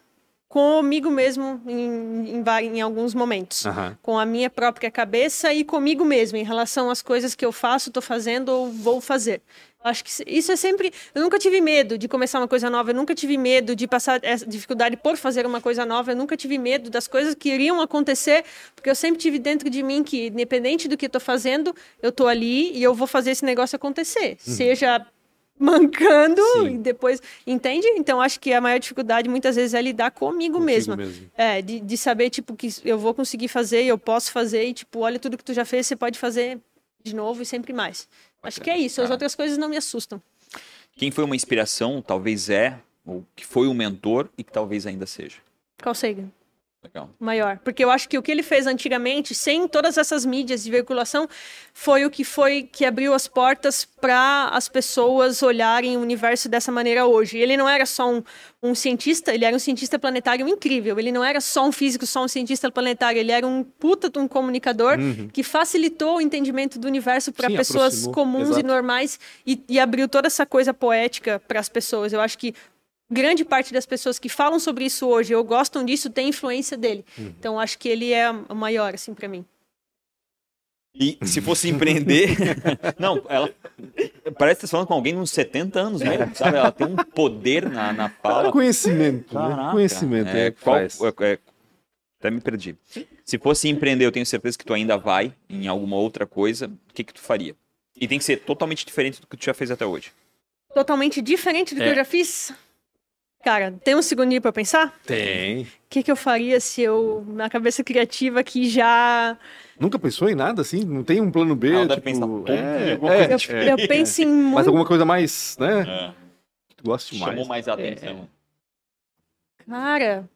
comigo mesmo em, em, em alguns momentos. Aham. Com a minha própria cabeça e comigo mesmo, em relação às coisas que eu faço, tô fazendo ou vou fazer. Acho que isso é sempre. Eu nunca tive medo de começar uma coisa nova, eu nunca tive medo de passar essa dificuldade por fazer uma coisa nova, eu nunca tive medo das coisas que iriam acontecer, porque eu sempre tive dentro de mim que, independente do que eu tô fazendo, eu tô ali e eu vou fazer esse negócio acontecer. Seja mancando Sim. e depois. Entende? Então acho que a maior dificuldade muitas vezes é lidar comigo mesma. mesmo. É, de, de saber, tipo, que eu vou conseguir fazer, eu posso fazer, e, tipo, olha tudo que tu já fez, você pode fazer de novo e sempre mais. Acho que é isso, as Tá. outras coisas não me assustam. Quem foi uma inspiração, talvez é, ou que foi um mentor e que talvez ainda seja. Qual seja? Legal. Maior. Porque eu acho que o que ele fez antigamente, sem todas essas mídias de veiculação, foi o que foi que abriu as portas para as pessoas olharem o universo dessa maneira hoje. Ele não era só um, um cientista, ele era um cientista planetário incrível. Ele não era só um físico, só um cientista planetário. Ele era um puta de um comunicador que facilitou o entendimento do universo para pessoas aproximou. comuns e Exato. normais e, e abriu toda essa coisa poética para as pessoas. Eu acho que grande parte das pessoas que falam sobre isso hoje ou gostam disso tem influência dele. Uhum. Então acho que ele é o maior assim para mim. E se fosse empreender. não, ela. Parece que tá falando com alguém de uns 70 anos mesmo, sabe? Ela tem um poder na, na fala. Conhecimento, né? Caraca. Conhecimento é, É, qual, é- é- até me perdi. Se fosse empreender, eu tenho certeza que tu ainda vai em alguma outra coisa. O que que tu faria? E tem que ser totalmente diferente do que tu já fez até hoje. Totalmente diferente do que É. eu já fiz. Cara, tem um segundinho para pensar? Tem. O que, que eu faria se eu, na cabeça criativa aqui já. Nunca pensou em nada assim? Não tem um plano B? Deve tipo, pensar tonto é, é, coisa Eu, eu penso em muito. Mas alguma coisa mais, né? É. Que tu goste mais. Chamou mais a atenção. Cara.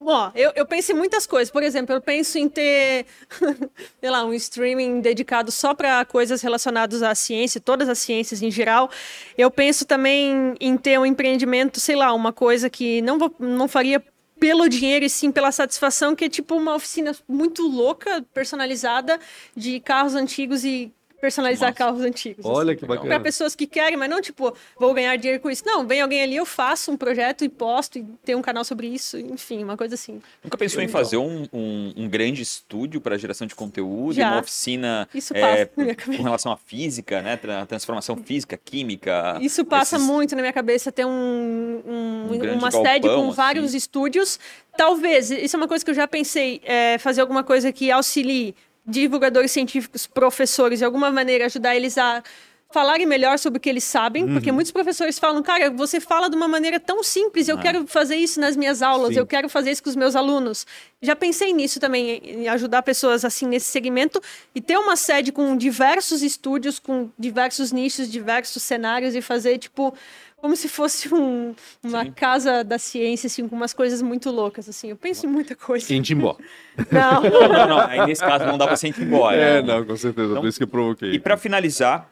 Ó, eu, eu penso em muitas coisas. Por exemplo, eu penso em ter, sei lá, um streaming dedicado só para coisas relacionadas à ciência, todas as ciências em geral. Eu penso também em ter um empreendimento, sei lá, uma coisa que não, vou, não faria pelo dinheiro e sim pela satisfação, que é tipo uma oficina muito louca, personalizada, de carros antigos e personalizar Nossa. carros antigos. Olha assim que legal. para bacana. pessoas que querem, mas não tipo, vou ganhar dinheiro com isso. Não, vem alguém ali, eu faço um projeto e posto e tenho um canal sobre isso, enfim, uma coisa assim. Nunca pensou em fazer um, um, um grande estúdio para geração de conteúdo, Já. uma oficina Isso é, passa na minha cabeça. com relação à física, né? Tra- Transformação física, química. Isso passa esses- muito na minha cabeça, ter um, um- Um uma sede com vários assim. estúdios. Talvez, isso é uma coisa que eu já pensei, é, fazer alguma coisa que auxilie divulgadores científicos, professores, de alguma maneira ajudar eles a falarem melhor sobre o que eles sabem, porque Uhum. muitos professores falam, cara, você fala de uma maneira tão simples, eu Ah. quero fazer isso nas minhas aulas, Sim. eu quero fazer isso com os meus alunos. Já pensei nisso também, em ajudar pessoas assim nesse segmento e ter uma sede com diversos estúdios, com diversos nichos, diversos cenários e fazer tipo como se fosse um- uma Sim. casa da ciência, assim, com umas coisas muito loucas, assim. Eu penso em muita coisa. Em Timbó. Não. Não, não, não. Aí nesse caso não dá pra você ir embora. É, não, com certeza. Então- por isso que eu provoquei. E pra finalizar,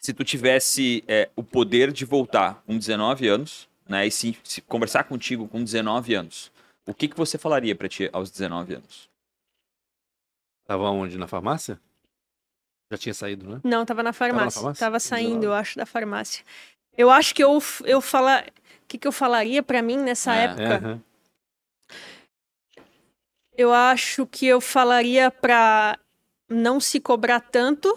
se tu tivesse é, o poder de voltar com 19 anos, né, e se, se conversar contigo com 19 anos, o que que você falaria pra ti aos 19 anos? Tava onde? Na farmácia? Já tinha saído, né? Não, tava na farmácia. Tava, farmácia? saindo, eu acho, da farmácia. Eu acho que eu, eu falar. O que, que eu falaria pra mim nessa É. época? aham. Eu acho que eu falaria pra não se cobrar tanto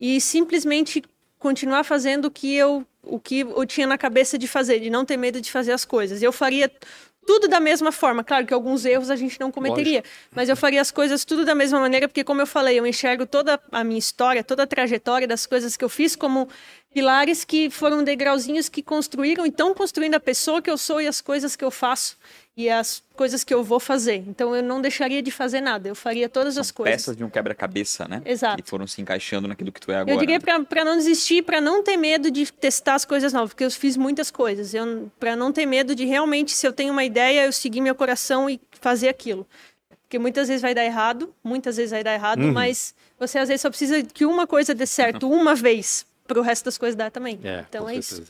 e simplesmente continuar fazendo o que eu o que eu tinha na cabeça de fazer, de não ter medo de fazer as coisas. Eu faria tudo da mesma forma. Claro que alguns erros a gente não cometeria, mas eu faria as coisas tudo da mesma maneira, porque como eu falei, eu enxergo toda a minha história, toda a trajetória das coisas que eu fiz como pilares que foram degrauzinhos que construíram e estão construindo a pessoa que eu sou e as coisas que eu faço e as coisas que eu vou fazer. Então eu não deixaria de fazer nada, eu faria todas São as coisas. peças de um quebra-cabeça, né? Exato. Que foram se encaixando naquilo que tu é agora. Eu diria para não desistir, para não ter medo de testar as coisas novas, porque eu fiz muitas coisas. Para não ter medo de realmente, se eu tenho uma ideia, eu seguir meu coração e fazer aquilo. Porque muitas vezes vai dar errado, muitas vezes vai dar errado, Uhum. mas você às vezes só precisa que uma coisa dê certo uma vez, para o resto das coisas dar também. É, então com é isso.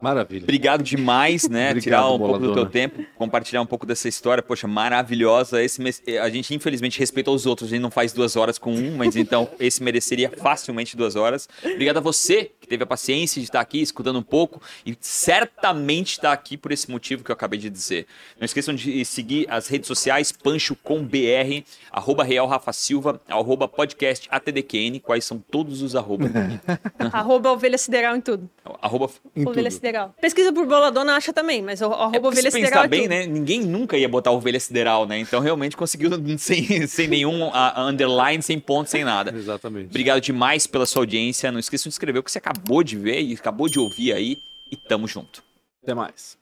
Maravilha. Obrigado demais, né? Obrigado, Tirar um pouco do teu tempo, compartilhar um pouco dessa história, poxa, maravilhosa. Esse mes- a gente infelizmente respeita os outros, a gente não faz duas horas com um, mas então esse mereceria facilmente duas horas. Obrigado a você que teve a paciência de estar aqui escutando um pouco e certamente está aqui por esse motivo que eu acabei de dizer. Não esqueçam de seguir as redes sociais Pancho com BR, arroba Real Rafa Silva, arroba podcast ATDQN, quais são todos os arrobas? Arroba ovelha sideral em tudo. arroba Em Ovelha tudo. sideral. Pesquisa por boladona, acha também, mas o- É arroba porque ovelha se sideral pensar é bem, tudo. né? Ninguém nunca ia botar ovelha sideral, né? Então realmente conseguiu sem, sem nenhum a- a underline, sem ponto, sem nada. Exatamente. Obrigado demais pela sua audiência. Não esqueça de inscrever o que você acabou de ver e acabou de ouvir aí. E tamo junto. Até mais.